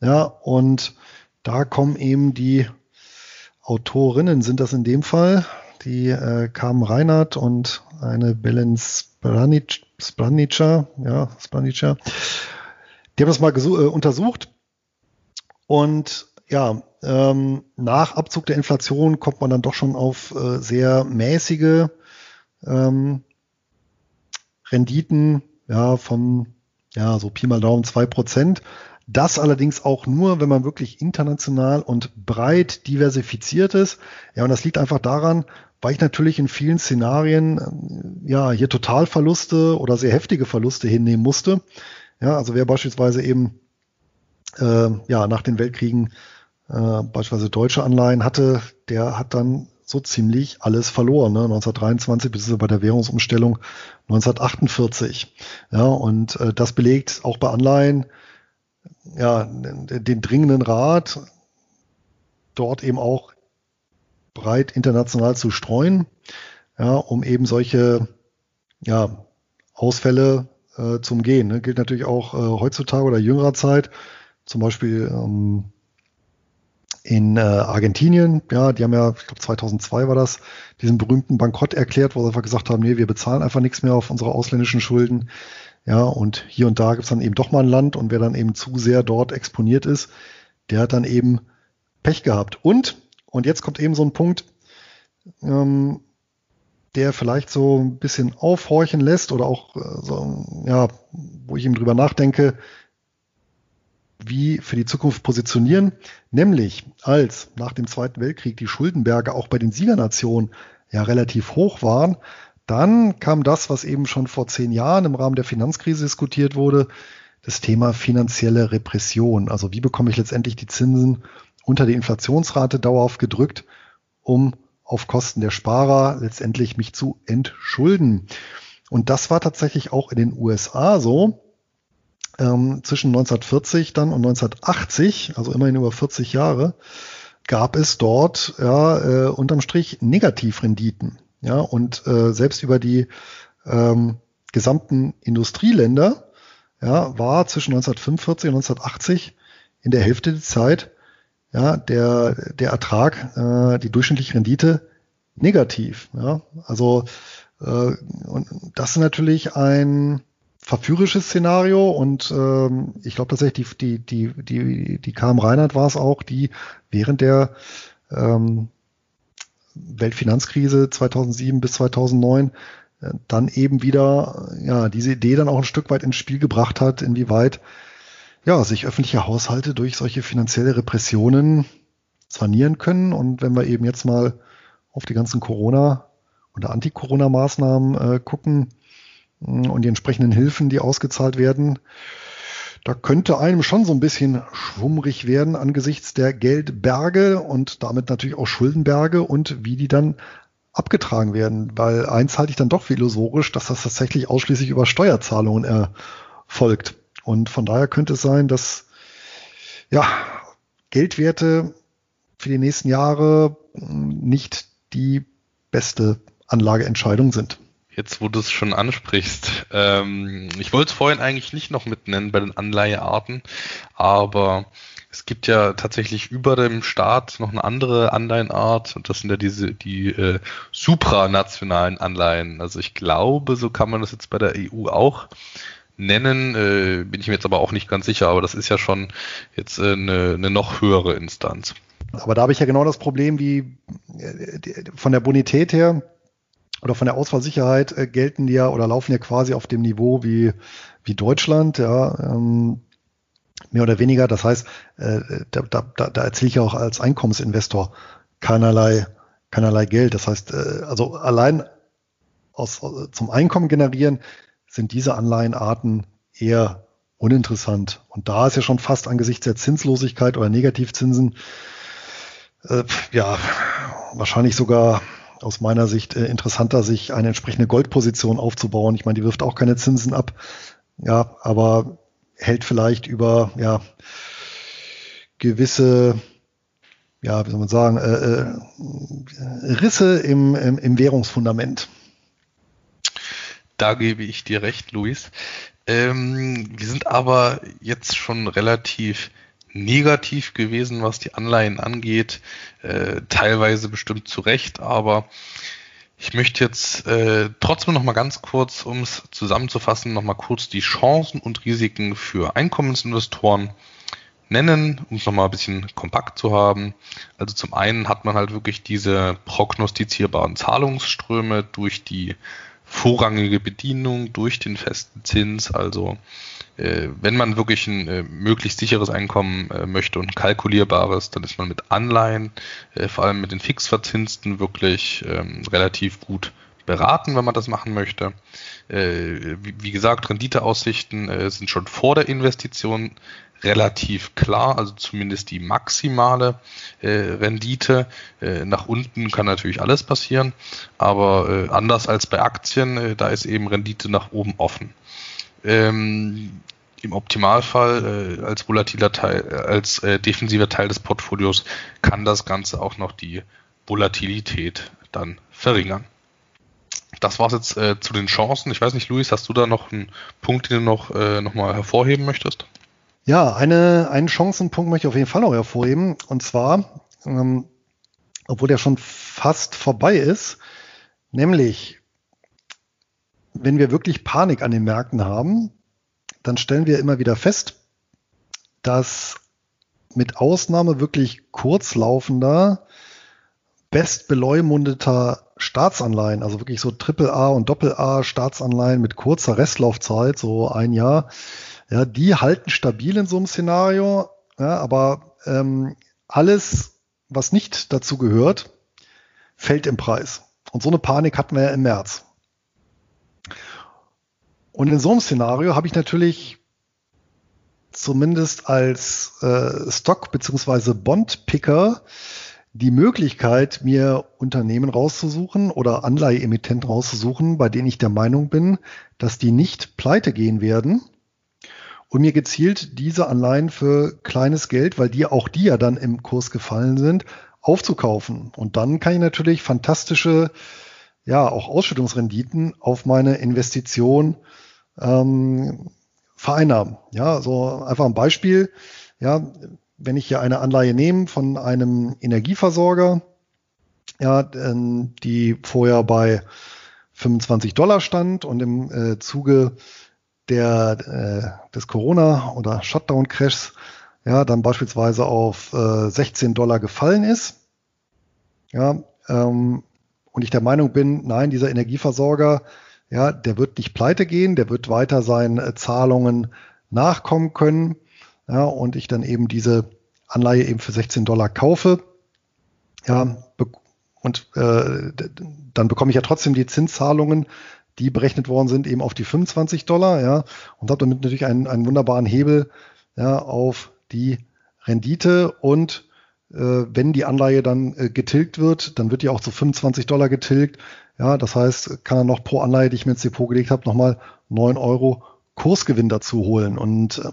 Ja, und da kommen eben die Autorinnen, sind das in dem Fall, die äh, Carmen Reinhardt und eine Belen Spranic, Spranica, ja, Spranica. Die haben das mal äh, untersucht und ja, ähm, nach Abzug der Inflation kommt man dann doch schon auf äh, sehr mäßige ähm, Renditen, ja, von ja, so Pi mal Daumen zwei Prozent. Das allerdings auch nur, wenn man wirklich international und breit diversifiziert ist. Ja, und das liegt einfach daran, weil ich natürlich in vielen Szenarien äh, ja hier Totalverluste oder sehr heftige Verluste hinnehmen musste. Ja, also wer beispielsweise eben äh, ja nach den Weltkriegen äh, beispielsweise deutsche Anleihen hatte, der hat dann so ziemlich alles verloren. Ne? 1923 bis bei der Währungsumstellung 1948. Ja, und äh, das belegt auch bei Anleihen ja, den dringenden Rat, dort eben auch breit international zu streuen, ja, um eben solche ja, Ausfälle äh, zu umgehen. Ne? Gilt natürlich auch äh, heutzutage oder jüngerer Zeit, zum Beispiel ähm, in äh, Argentinien, ja, die haben ja, ich glaube 2002 war das, diesen berühmten Bankrott erklärt, wo sie einfach gesagt haben, nee, wir bezahlen einfach nichts mehr auf unsere ausländischen Schulden. Ja, und hier und da gibt's dann eben doch mal ein Land und wer dann eben zu sehr dort exponiert ist, der hat dann eben Pech gehabt. Und, und jetzt kommt eben so ein Punkt, ähm, der vielleicht so ein bisschen aufhorchen lässt oder auch äh, so, ja, wo ich eben drüber nachdenke, wie für die Zukunft positionieren, nämlich als nach dem Zweiten Weltkrieg die Schuldenberge auch bei den Siegernationen ja relativ hoch waren, dann kam das, was eben schon vor zehn Jahren im Rahmen der Finanzkrise diskutiert wurde, das Thema finanzielle Repression. Also wie bekomme ich letztendlich die Zinsen unter die Inflationsrate dauerhaft gedrückt, um auf Kosten der Sparer letztendlich mich zu entschulden. Und das war tatsächlich auch in den USA so ähm, zwischen 1940 dann und 1980, also immerhin über 40 Jahre, gab es dort ja, äh, unterm Strich Negativrenditen. Ja, und äh, selbst über die ähm, gesamten Industrieländer ja, war zwischen 1945 und 1980 in der Hälfte der Zeit ja, der, der Ertrag, äh, die durchschnittliche Rendite negativ. Ja? Also äh, und das ist natürlich ein verführerisches Szenario und ähm, ich glaube tatsächlich die die die die die KM Reinhardt war es auch, die während der ähm, Weltfinanzkrise 2007 bis 2009 äh, dann eben wieder ja diese Idee dann auch ein Stück weit ins Spiel gebracht hat, inwieweit ja sich öffentliche Haushalte durch solche finanzielle Repressionen sanieren können und wenn wir eben jetzt mal auf die ganzen Corona oder Anti-Corona-Maßnahmen äh, gucken, und die entsprechenden Hilfen, die ausgezahlt werden. Da könnte einem schon so ein bisschen schwummrig werden angesichts der Geldberge und damit natürlich auch Schuldenberge und wie die dann abgetragen werden. Weil eins halte ich dann doch für illusorisch, dass das tatsächlich ausschließlich über Steuerzahlungen erfolgt. Und von daher könnte es sein, dass ja, Geldwerte für die nächsten Jahre nicht die beste Anlageentscheidung sind. Jetzt, wo du es schon ansprichst, ähm, ich wollte es vorhin eigentlich nicht noch mit nennen bei den Anleihearten, aber es gibt ja tatsächlich über dem Staat noch eine andere Anleihenart und das sind ja diese die äh, supranationalen Anleihen. Also ich glaube, so kann man das jetzt bei der EU auch nennen, äh, bin ich mir jetzt aber auch nicht ganz sicher, aber das ist ja schon jetzt äh, eine, eine noch höhere Instanz. Aber da habe ich ja genau das Problem, wie äh, von der Bonität her oder von der Ausfallsicherheit äh, gelten ja oder laufen ja quasi auf dem Niveau wie, wie Deutschland, ja, ähm, mehr oder weniger. Das heißt, äh, da, da, da erziele ich auch als Einkommensinvestor keinerlei, keinerlei Geld. Das heißt, äh, also allein aus, zum Einkommen generieren sind diese Anleihenarten eher uninteressant. Und da ist ja schon fast angesichts der Zinslosigkeit oder Negativzinsen äh, ja wahrscheinlich sogar aus meiner Sicht äh, interessanter, sich eine entsprechende Goldposition aufzubauen. Ich meine, die wirft auch keine Zinsen ab, ja, aber hält vielleicht über ja gewisse ja, wie soll man sagen, äh, äh, Risse im, im, im Währungsfundament. Da gebe ich dir recht, Luis. Ähm, wir sind aber jetzt schon relativ negativ gewesen, was die Anleihen angeht, äh, teilweise bestimmt zu Recht, aber ich möchte jetzt äh, trotzdem noch mal ganz kurz, um es zusammenzufassen, noch mal kurz die Chancen und Risiken für Einkommensinvestoren nennen, um es noch mal ein bisschen kompakt zu haben. Also zum einen hat man halt wirklich diese prognostizierbaren Zahlungsströme durch die vorrangige Bedienung, durch den festen Zins, also wenn man wirklich ein äh, möglichst sicheres Einkommen äh, möchte und kalkulierbares, dann ist man mit Anleihen, äh, vor allem mit den Fixverzinsten, wirklich ähm, relativ gut beraten, wenn man das machen möchte. Äh, wie, gesagt, Renditeaussichten äh, sind schon vor der Investition relativ klar, also zumindest die maximale äh, Rendite. Äh, nach unten kann natürlich alles passieren, aber äh, anders als bei Aktien, äh, da ist eben Rendite nach oben offen. Ähm, Im Optimalfall äh, als volatiler Teil, äh, als defensiver Teil des Portfolios kann das Ganze auch noch die Volatilität dann verringern. Das war's jetzt äh, zu den Chancen. Ich weiß nicht, Luis, hast du da noch einen Punkt, den du noch, äh, noch mal hervorheben möchtest? Ja, eine, einen Chancenpunkt möchte ich auf jeden Fall noch hervorheben. Und zwar, ähm, obwohl der schon fast vorbei ist, nämlich, wenn wir wirklich Panik an den Märkten haben, dann stellen wir immer wieder fest, dass mit Ausnahme wirklich kurzlaufender, bestbeleumundeter Staatsanleihen, also wirklich so AAA und AA Staatsanleihen mit kurzer Restlaufzeit, so ein Jahr, ja, die halten stabil in so einem Szenario, ja, aber ähm, alles, was nicht dazu gehört, fällt im Preis. Und so eine Panik hatten wir ja im März. Und in so einem Szenario habe ich natürlich zumindest als äh, Stock- bzw. Bond-Picker die Möglichkeit, mir Unternehmen rauszusuchen oder Anleiheemittenten rauszusuchen, bei denen ich der Meinung bin, dass die nicht pleite gehen werden und mir gezielt diese Anleihen für kleines Geld, weil die auch die ja dann im Kurs gefallen sind, aufzukaufen. Und dann kann ich natürlich fantastische, ja, auch Ausschüttungsrenditen auf meine Investition ähm, vereinnahmen. Ja, so einfach ein Beispiel. Ja, wenn ich hier eine Anleihe nehme von einem Energieversorger, ja, die vorher bei 25 Dollar stand und im äh, Zuge der, äh, des Corona- oder Shutdown-Crashs ja, dann beispielsweise auf äh, 16 Dollar gefallen ist. Ja, ähm, und ich der Meinung bin, nein, dieser Energieversorger, ja, der wird nicht pleite gehen, der wird weiter seinen äh, Zahlungen nachkommen können. Ja, und ich dann eben diese Anleihe eben für 16 Dollar kaufe. Ja, und äh, dann bekomme ich ja trotzdem die Zinszahlungen die berechnet worden sind, eben auf die 25 Dollar, ja, und habe damit natürlich einen, einen wunderbaren Hebel ja, auf die Rendite und äh, wenn die Anleihe dann äh, getilgt wird, dann wird die auch zu 25 Dollar getilgt. Ja, das heißt, kann er noch pro Anleihe, die ich mir ins Depot gelegt habe, nochmal 9 Euro Kursgewinn dazu holen. Und äh,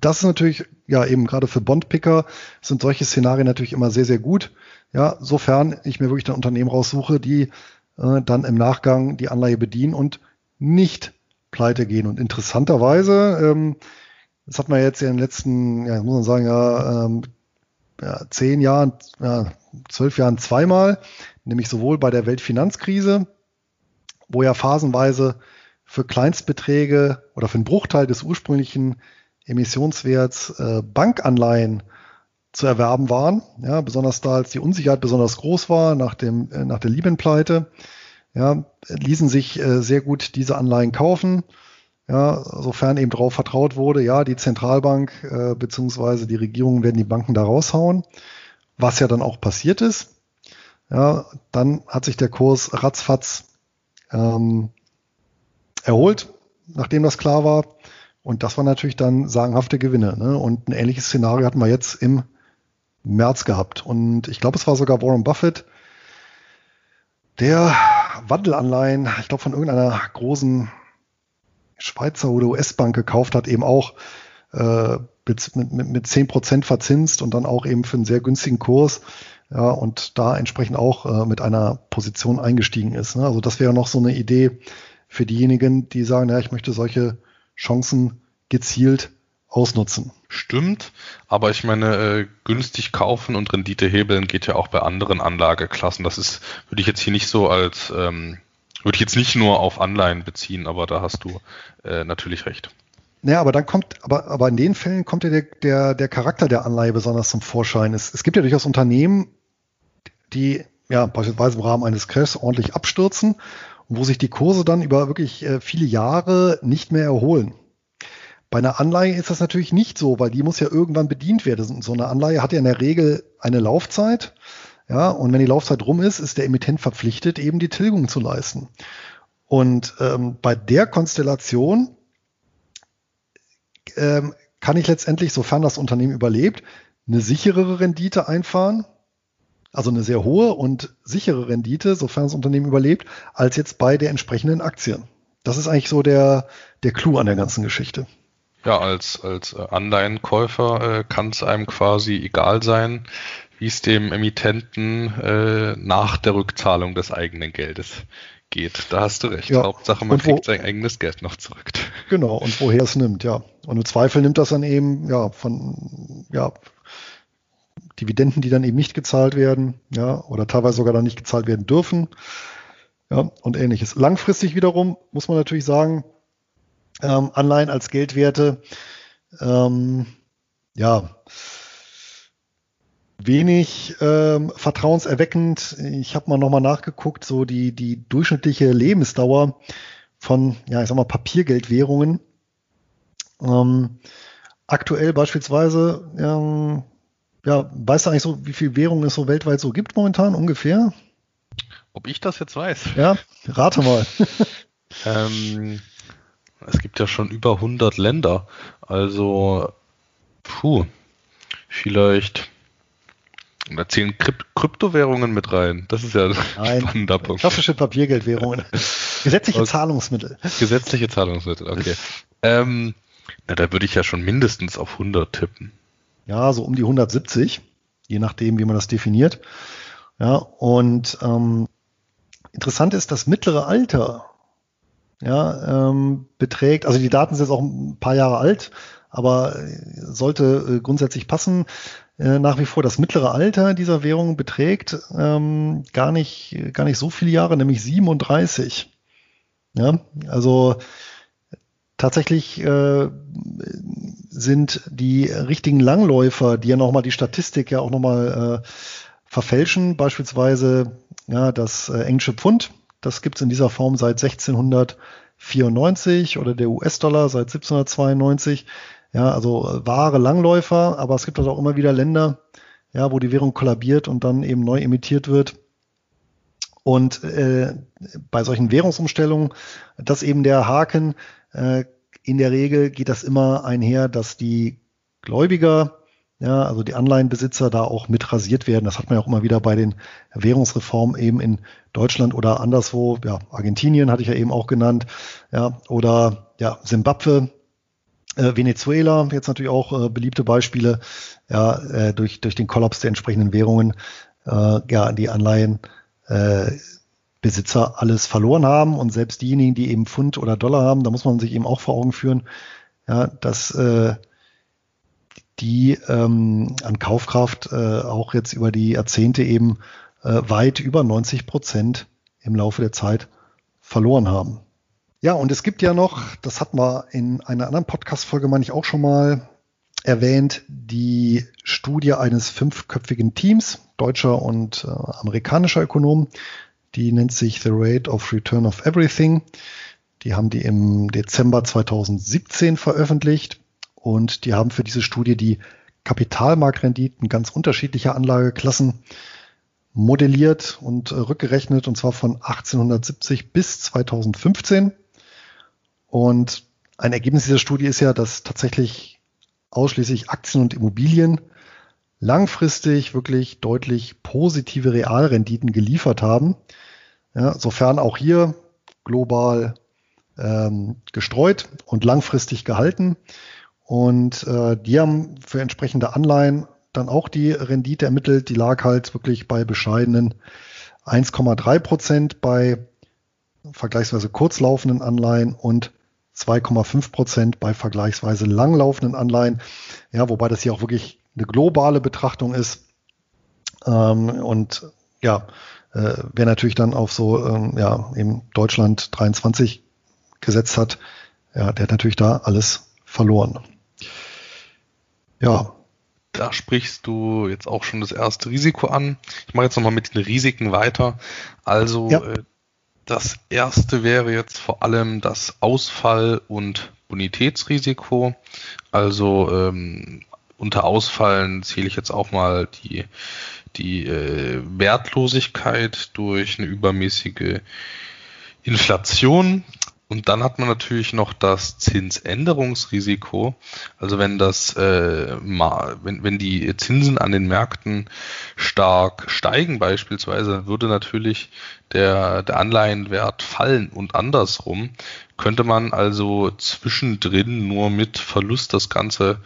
das ist natürlich, ja, eben gerade für Bondpicker sind solche Szenarien natürlich immer sehr, sehr gut. Ja, sofern ich mir wirklich ein Unternehmen raussuche, die äh, dann im Nachgang die Anleihe bedienen und nicht pleite gehen. Und interessanterweise, ähm, das hat man jetzt in den letzten, ja, muss man sagen, ja, ähm, ja, zehn Jahren, ja, zwölf Jahren zweimal, nämlich sowohl bei der Weltfinanzkrise, wo ja phasenweise für Kleinstbeträge oder für einen Bruchteil des ursprünglichen Emissionswerts äh, Bankanleihen zu erwerben waren. Ja, besonders da, als die Unsicherheit besonders groß war nach, dem, äh, nach der Liebenpleite, ja, ließen sich äh, sehr gut diese Anleihen kaufen. Ja, sofern eben darauf vertraut wurde, ja, die Zentralbank äh, beziehungsweise die Regierungen werden die Banken da raushauen, was ja dann auch passiert ist. Ja, dann hat sich der Kurs ratzfatz ähm, erholt, nachdem das klar war. Und das waren natürlich dann sagenhafte Gewinne. Ne? Und ein ähnliches Szenario hatten wir jetzt im März gehabt. Und ich glaube, es war sogar Warren Buffett, der Wandelanleihen, ich glaube, von irgendeiner großen Schweizer oder US-Bank gekauft hat, eben auch äh, mit, mit, mit 10% verzinst und dann auch eben für einen sehr günstigen Kurs. Ja, und da entsprechend auch äh, mit einer Position eingestiegen ist. Ne? Also das wäre noch so eine Idee für diejenigen, die sagen, ja, ich möchte solche Chancen gezielt ausnutzen. Stimmt, aber ich meine, äh, günstig kaufen und Rendite hebeln geht ja auch bei anderen Anlageklassen. Das ist, würde ich jetzt hier nicht so als, ähm, würde ich jetzt nicht nur auf Anleihen beziehen, aber da hast du äh, natürlich recht. Naja, aber dann kommt, aber, aber in den Fällen kommt ja der, der, der Charakter der Anleihe besonders zum Vorschein. Es, es gibt ja durchaus Unternehmen, die ja beispielsweise im Rahmen eines Crashs ordentlich abstürzen und wo sich die Kurse dann über wirklich äh, viele Jahre nicht mehr erholen. Bei einer Anleihe ist das natürlich nicht so, weil die muss ja irgendwann bedient werden. So eine Anleihe hat ja in der Regel eine Laufzeit. Ja, und wenn die Laufzeit rum ist, ist der Emittent verpflichtet, eben die Tilgung zu leisten. Und ähm, bei der Konstellation ähm, kann ich letztendlich, sofern das Unternehmen überlebt, eine sicherere Rendite einfahren, also eine sehr hohe und sichere Rendite, sofern das Unternehmen überlebt, als jetzt bei der entsprechenden Aktie. Das ist eigentlich so der, der Clou an der ganzen Geschichte. Ja, als, als äh, Anleihenkäufer äh, kann es einem quasi egal sein, wie es dem Emittenten äh, nach der Rückzahlung des eigenen Geldes geht. Da hast du recht. Ja. Hauptsache, man wo, kriegt sein eigenes Geld noch zurück. Genau, und woher es nimmt, ja. Und im Zweifel nimmt das dann eben, ja, von, ja, Dividenden, die dann eben nicht gezahlt werden, ja, oder teilweise sogar dann nicht gezahlt werden dürfen, ja, und ähnliches. Langfristig wiederum muss man natürlich sagen, ähm, Anleihen als Geldwerte, ähm, ja, wenig ähm, vertrauenserweckend. Ich habe mal nochmal nachgeguckt, so die, die durchschnittliche Lebensdauer von, ja, ich sag mal, Papiergeldwährungen. Ähm, aktuell beispielsweise, ähm, ja, weißt du eigentlich so, wie viel Währungen es so weltweit so gibt momentan ungefähr? Ob ich das jetzt weiß? Ja, rate mal. ähm, es gibt ja schon über 100 Länder. Also, puh, vielleicht da zählen Krypt Kryptowährungen mit rein. Das ist ja ein spannender Punkt. Klassische Papiergeldwährungen. Gesetzliche okay. Zahlungsmittel. Gesetzliche Zahlungsmittel, okay. ähm, na, da würde ich ja schon mindestens auf 100 tippen. Ja, so um die 170, je nachdem, wie man das definiert. Ja, und ähm, interessant ist, das mittlere Alter ja, ähm, beträgt, also die Daten sind jetzt auch ein paar Jahre alt, aber sollte äh, grundsätzlich passen. Äh, nach wie vor das mittlere Alter dieser Währung beträgt ähm, gar nicht gar nicht so viele Jahre, nämlich 37. Ja, also tatsächlich äh, sind die richtigen Langläufer, die ja nochmal die Statistik ja auch nochmal äh, verfälschen, beispielsweise ja, das äh, englische Pfund, das gibt es in dieser Form seit 1694 oder der US-Dollar seit 1792. Ja, also äh, wahre Langläufer, aber es gibt halt auch immer wieder Länder, ja, wo die Währung kollabiert und dann eben neu emittiert wird. Und äh, bei solchen Währungsumstellungen, das eben der Haken, in der Regel geht das immer einher, dass die Gläubiger, ja, also die Anleihenbesitzer da auch mit rasiert werden. Das hat man ja auch immer wieder bei den Währungsreformen eben in Deutschland oder anderswo, ja, Argentinien hatte ich ja eben auch genannt, ja, oder ja, Simbabwe, äh, Venezuela, jetzt natürlich auch äh, beliebte Beispiele, ja, äh, durch, durch den Kollaps der entsprechenden Währungen, äh, ja, die Anleihen, äh, Besitzer alles verloren haben und selbst diejenigen, die eben Pfund oder Dollar haben, da muss man sich eben auch vor Augen führen, ja, dass äh, die ähm, an Kaufkraft äh, auch jetzt über die Jahrzehnte eben äh, weit über 90 Prozent im Laufe der Zeit verloren haben. Ja, und es gibt ja noch, das hat man in einer anderen Podcast-Folge, meine ich, auch schon mal erwähnt, die Studie eines fünfköpfigen Teams, deutscher und äh, amerikanischer Ökonomen. Die nennt sich The Rate of Return of Everything. Die haben die im Dezember 2017 veröffentlicht und die haben für diese Studie die Kapitalmarktrenditen ganz unterschiedlicher Anlageklassen modelliert und äh, rückgerechnet und zwar von 1870 bis 2015. Und ein Ergebnis dieser Studie ist ja, dass tatsächlich ausschließlich Aktien und Immobilien langfristig wirklich deutlich positive Realrenditen geliefert haben. Ja, sofern auch hier global ähm, gestreut und langfristig gehalten. Und äh, die haben für entsprechende Anleihen dann auch die Rendite ermittelt. Die lag halt wirklich bei bescheidenen 1,3 Prozent bei vergleichsweise kurzlaufenden Anleihen und 2,5 Prozent bei vergleichsweise langlaufenden Anleihen. Ja, wobei das hier auch wirklich eine globale Betrachtung ist. Ähm, und ja, äh, wer natürlich dann auf so, ähm, ja, eben Deutschland 23 gesetzt hat, ja, der hat natürlich da alles verloren. Ja. Da sprichst du jetzt auch schon das erste Risiko an. Ich mache jetzt nochmal mit den Risiken weiter. Also ja. äh, das erste wäre jetzt vor allem das Ausfall- und Bonitätsrisiko. Also ähm, unter Ausfallen zähle ich jetzt auch mal die, die äh, Wertlosigkeit durch eine übermäßige Inflation. Und dann hat man natürlich noch das Zinsänderungsrisiko. Also wenn das äh, mal, wenn, wenn die Zinsen an den Märkten stark steigen beispielsweise, würde natürlich der, der Anleihenwert fallen und andersrum könnte man also zwischendrin nur mit Verlust das Ganze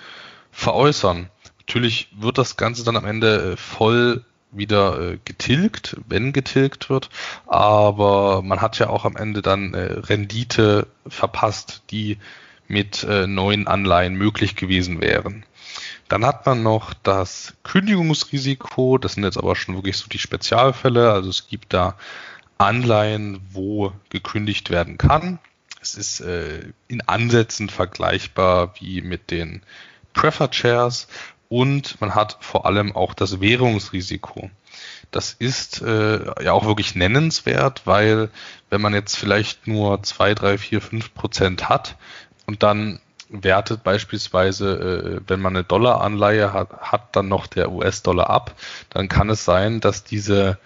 veräußern. Natürlich wird das Ganze dann am Ende äh, voll wieder äh, getilgt, wenn getilgt wird, aber man hat ja auch am Ende dann äh, Rendite verpasst, die mit neuen Anleihen möglich gewesen wären. Dann hat man noch das Kündigungsrisiko, das sind jetzt aber schon wirklich so die Spezialfälle, also es gibt da Anleihen, wo gekündigt werden kann. Es ist äh, in Ansätzen vergleichbar wie mit den Preferred Shares und man hat vor allem auch das Währungsrisiko. Das ist äh, ja auch wirklich nennenswert, weil wenn man jetzt vielleicht nur zwei, drei, vier, fünf Prozent hat und dann wertet beispielsweise, äh, wenn man eine Dollaranleihe hat, hat dann noch der US-Dollar ab, dann kann es sein, dass diese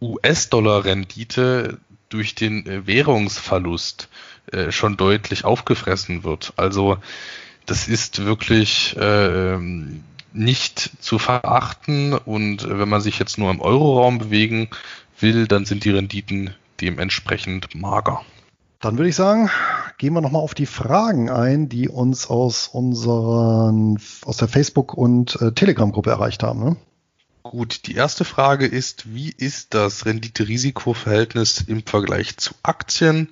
US-Dollar-Rendite durch den äh, Währungsverlust äh, schon deutlich aufgefressen wird. Also das ist wirklich äh, nicht zu verachten und wenn man sich jetzt nur im Euroraum bewegen will, dann sind die Renditen dementsprechend mager. Dann würde ich sagen, gehen wir nochmal auf die Fragen ein, die uns aus unseren, aus der Facebook- und äh, Telegram-Gruppe erreicht haben. Ne? Gut, die erste Frage ist, wie ist das Rendite-Risiko-Verhältnis im Vergleich zu Aktien?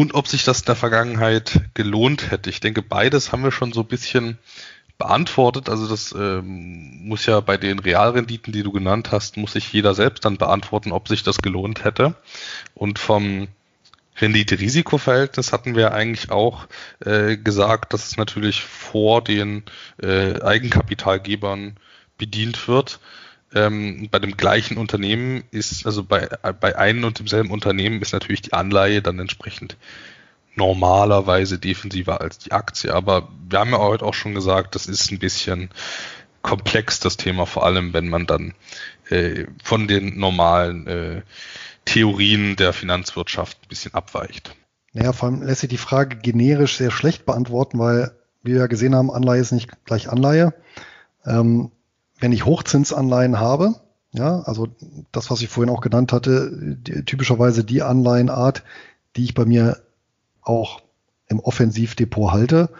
Und ob sich das in der Vergangenheit gelohnt hätte. Ich denke, beides haben wir schon so ein bisschen beantwortet. Also das ähm, muss ja bei den Realrenditen, die du genannt hast, muss sich jeder selbst dann beantworten, ob sich das gelohnt hätte. Und vom Rendite-Risiko-Verhältnis hatten wir eigentlich auch äh, gesagt, dass es natürlich vor den äh, Eigenkapitalgebern bedient wird ähm, bei dem gleichen Unternehmen ist, also bei, bei einem und demselben Unternehmen ist natürlich die Anleihe dann entsprechend normalerweise defensiver als die Aktie. Aber wir haben ja heute auch schon gesagt, das ist ein bisschen komplex, das Thema, vor allem wenn man dann äh, von den normalen äh, Theorien der Finanzwirtschaft ein bisschen abweicht. Naja, vor allem lässt sich die Frage generisch sehr schlecht beantworten, weil wie wir ja gesehen haben, Anleihe ist nicht gleich Anleihe. Ähm, wenn ich Hochzinsanleihen habe, ja, also das, was ich vorhin auch genannt hatte, die, typischerweise die Anleihenart, die ich bei mir auch im Offensivdepot halte,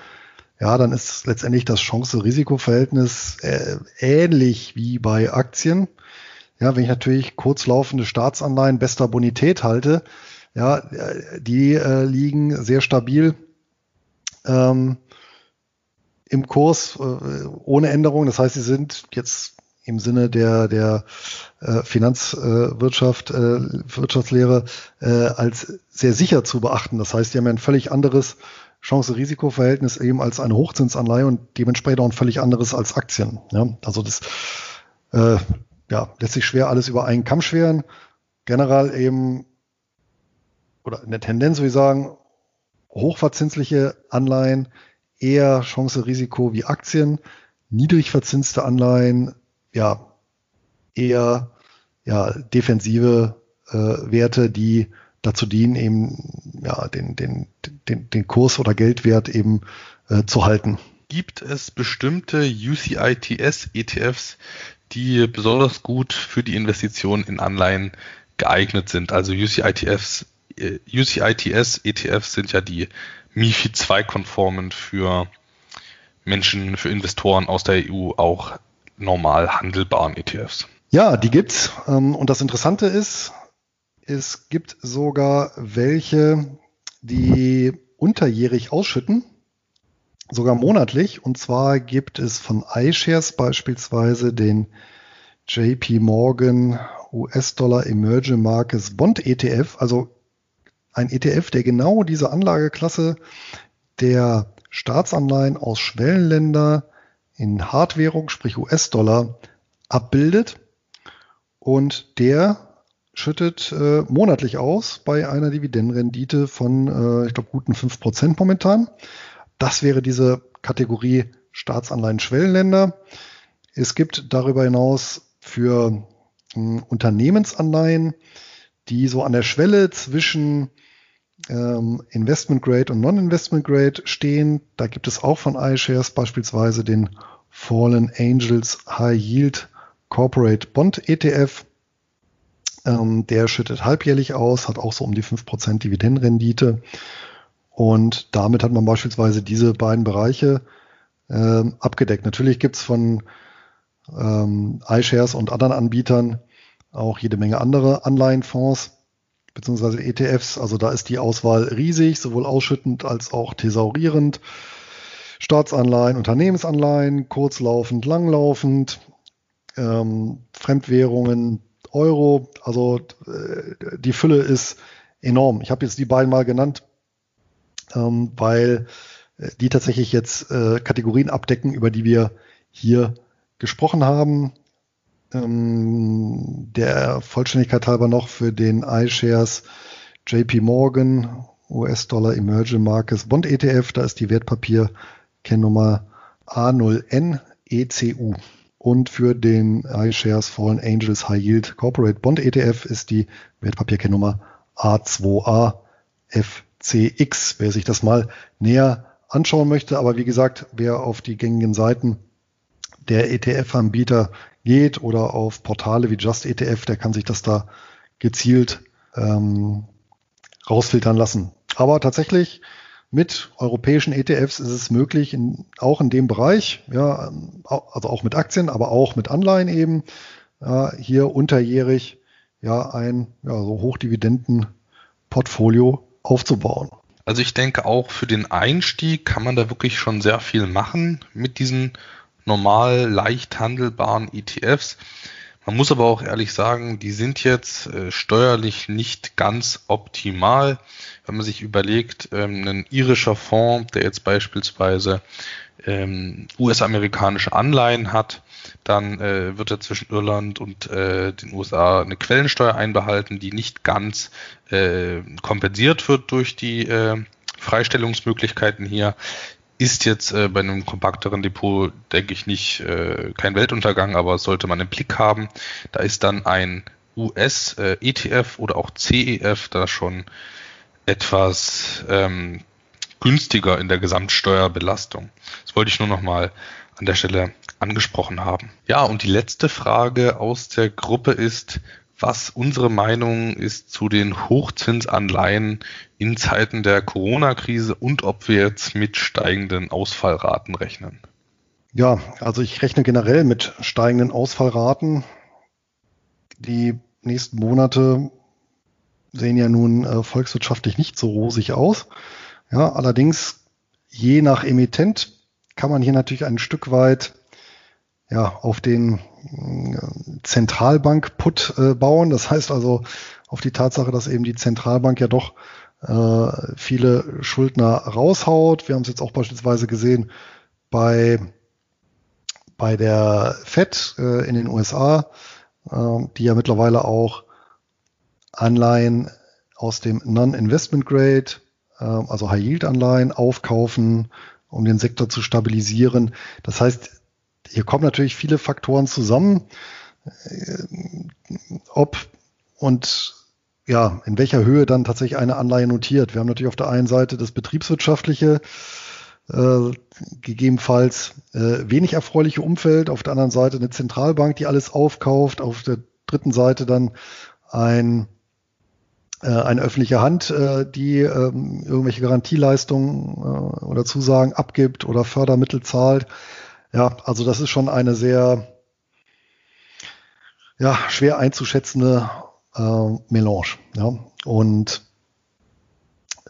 ja, dann ist letztendlich das Chance-Risiko-Verhältnis äh, ähnlich wie bei Aktien. Ja, wenn ich natürlich kurzlaufende Staatsanleihen bester Bonität halte, ja, äh, die äh, liegen sehr stabil ähm, im Kurs äh, ohne Änderung. Das heißt, sie sind jetzt im Sinne der, der äh, Finanzwirtschaft, äh, äh, Wirtschaftslehre äh, als sehr sicher zu beachten. Das heißt, die haben ein völlig anderes Chance-Risiko-Verhältnis eben als eine Hochzinsanleihe und dementsprechend auch ein völlig anderes als Aktien. Ja? Also das äh, ja, lässt sich schwer alles über einen Kamm schweren. Generell eben, oder in der Tendenz würde ich sagen, hochverzinsliche Anleihen eher Chance-Risiko wie Aktien, niedrig verzinste Anleihen, ja, eher ja, defensive äh, Werte, die dazu dienen, eben ja, den, den, den, den Kurs oder Geldwert eben äh, zu halten. Gibt es bestimmte UCITS-ETFs, die besonders gut für die Investition in Anleihen geeignet sind? Also UCITS, äh, UCITS-ETFs sind ja die MIFID 2 konformen für Menschen, für Investoren aus der EU auch normal handelbaren ETFs. Ja, die gibt's. Ähm, und das Interessante ist, es gibt sogar welche, die unterjährig ausschütten, sogar monatlich. Und zwar gibt es von iShares beispielsweise den JP Morgan US-Dollar Emerging Markets Bond ETF. Also ein ETF, der genau diese Anlageklasse der Staatsanleihen aus Schwellenländer in Hardwährung, sprich US-Dollar, abbildet. Und der schüttet äh, monatlich aus bei einer Dividendenrendite von, äh, ich glaube, guten 5% momentan. Das wäre diese Kategorie Staatsanleihen Schwellenländer. Es gibt darüber hinaus für äh, Unternehmensanleihen, die so an der Schwelle zwischen ähm, Investment Grade und Non-Investment Grade stehen. Da gibt es auch von iShares beispielsweise den Fallen Angels High Yield Corporate Bond ETF. Ähm, der schüttet halbjährlich aus, hat auch so um die 5% Dividendenrendite. Und damit hat man beispielsweise diese beiden Bereiche ähm, abgedeckt. Natürlich gibt es von ähm, iShares und anderen Anbietern auch jede Menge andere Anleihenfonds beziehungsweise ETFs. Also da ist die Auswahl riesig, sowohl ausschüttend als auch thesaurierend. Staatsanleihen, Unternehmensanleihen, kurzlaufend, langlaufend, ähm, Fremdwährungen, Euro. Also äh, die Fülle ist enorm. Ich habe jetzt die beiden mal genannt, ähm, weil äh, die tatsächlich jetzt äh, Kategorien abdecken, über die wir hier gesprochen haben. Ähm, der Vollständigkeit halber noch für den iShares JP Morgan US-Dollar Emerging Markets Bond ETF. Da ist die Wertpapier-Kennnummer A0N-ECU. Und für den iShares Fallen Angels High Yield Corporate Bond ETF ist die Wertpapierkennnummer A2A-FCX. Wer sich das mal näher anschauen möchte, aber wie gesagt, wer auf die gängigen Seiten der ETF-Anbieter geht oder auf Portale wie Just ETF, der kann sich das da gezielt ähm, rausfiltern lassen. Aber tatsächlich mit europäischen ETFs ist es möglich, in, auch in dem Bereich, ja, also auch mit Aktien, aber auch mit Anleihen eben, ja, hier unterjährig ja ein ja, so Hochdividenden-Portfolio aufzubauen. Also ich denke auch für den Einstieg kann man da wirklich schon sehr viel machen mit diesen normal leicht handelbaren ETFs. Man muss aber auch ehrlich sagen, die sind jetzt äh, steuerlich nicht ganz optimal. Wenn man sich überlegt, ähm, ein irischer Fonds, der jetzt beispielsweise ähm, US-amerikanische Anleihen hat, dann äh, wird er zwischen Irland und äh, den USA eine Quellensteuer einbehalten, die nicht ganz äh, kompensiert wird durch die äh, Freistellungsmöglichkeiten hier ist jetzt äh, bei einem kompakteren Depot, denke ich, nicht äh, kein Weltuntergang, aber sollte man im Blick haben. Da ist dann ein US-ETF äh, oder auch CEF da schon etwas ähm, günstiger in der Gesamtsteuerbelastung. Das wollte ich nur noch mal an der Stelle angesprochen haben. Ja, und die letzte Frage aus der Gruppe ist, was unsere Meinung ist zu den Hochzinsanleihen in Zeiten der Corona-Krise und ob wir jetzt mit steigenden Ausfallraten rechnen. Ja, also ich rechne generell mit steigenden Ausfallraten. Die nächsten Monate sehen ja nun äh, volkswirtschaftlich nicht so rosig aus. Ja, allerdings je nach Emittent kann man hier natürlich ein Stück weit ja, auf den äh, Zentralbank-Put äh, bauen. Das heißt also auf die Tatsache, dass eben die Zentralbank ja doch äh, viele Schuldner raushaut. Wir haben es jetzt auch beispielsweise gesehen bei, bei der Fed äh, in den USA, äh, die ja mittlerweile auch Anleihen aus dem Non-Investment Grade, äh, also High-Yield-Anleihen aufkaufen, um den Sektor zu stabilisieren. Das heißt, hier kommen natürlich viele Faktoren zusammen, äh, ob und ja, in welcher Höhe dann tatsächlich eine Anleihe notiert. Wir haben natürlich auf der einen Seite das betriebswirtschaftliche, äh, gegebenenfalls äh, wenig erfreuliche Umfeld, auf der anderen Seite eine Zentralbank, die alles aufkauft, auf der dritten Seite dann ein äh, eine öffentliche Hand, äh, die ähm, irgendwelche Garantieleistungen äh, oder Zusagen abgibt oder Fördermittel zahlt. Ja, also das ist schon eine sehr ja, schwer einzuschätzende äh, Melange. Ja. Und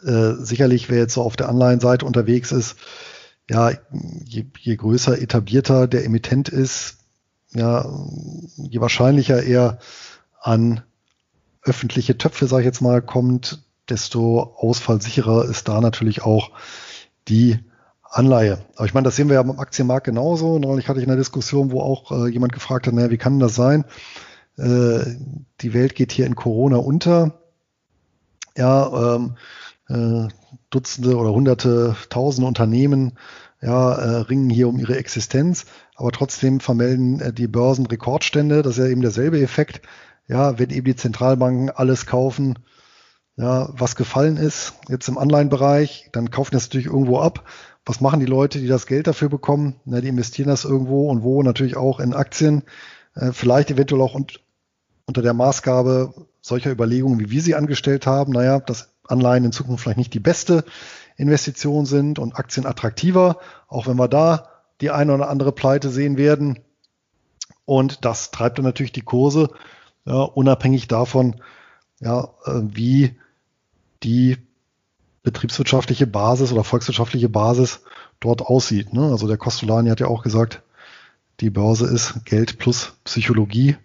äh, sicherlich, wer jetzt so auf der Anleihenseite unterwegs ist, ja, je, je größer etablierter der Emittent ist, ja, je wahrscheinlicher er an öffentliche Töpfe, sage ich jetzt mal, kommt, desto ausfallsicherer ist da natürlich auch die Anleihe. Aber ich meine, das sehen wir ja am Aktienmarkt genauso. Neulich hatte ich eine Diskussion, wo auch äh, jemand gefragt hat, naja, wie kann das sein? Äh, die Welt geht hier in Corona unter. Ja, ähm, äh, Dutzende oder Hunderte, Tausende Unternehmen ja, äh, ringen hier um ihre Existenz, aber trotzdem vermelden äh, die Börsen Rekordstände. Das ist ja eben derselbe Effekt. Ja, wenn eben die Zentralbanken alles kaufen, ja, was gefallen ist, jetzt im Anleihenbereich, dann kaufen das natürlich irgendwo ab. Was machen die Leute, die das Geld dafür bekommen? Na, die investieren das irgendwo und wo natürlich auch in Aktien, äh, vielleicht eventuell auch und, unter der Maßgabe solcher Überlegungen, wie wir sie angestellt haben. Naja, dass Anleihen in Zukunft vielleicht nicht die beste Investition sind und Aktien attraktiver, auch wenn wir da die eine oder andere Pleite sehen werden. Und das treibt dann natürlich die Kurse, ja, unabhängig davon, ja, äh, wie die betriebswirtschaftliche Basis oder volkswirtschaftliche Basis dort aussieht. Ne? Also der Costolani hat ja auch gesagt, die Börse ist Geld plus Psychologie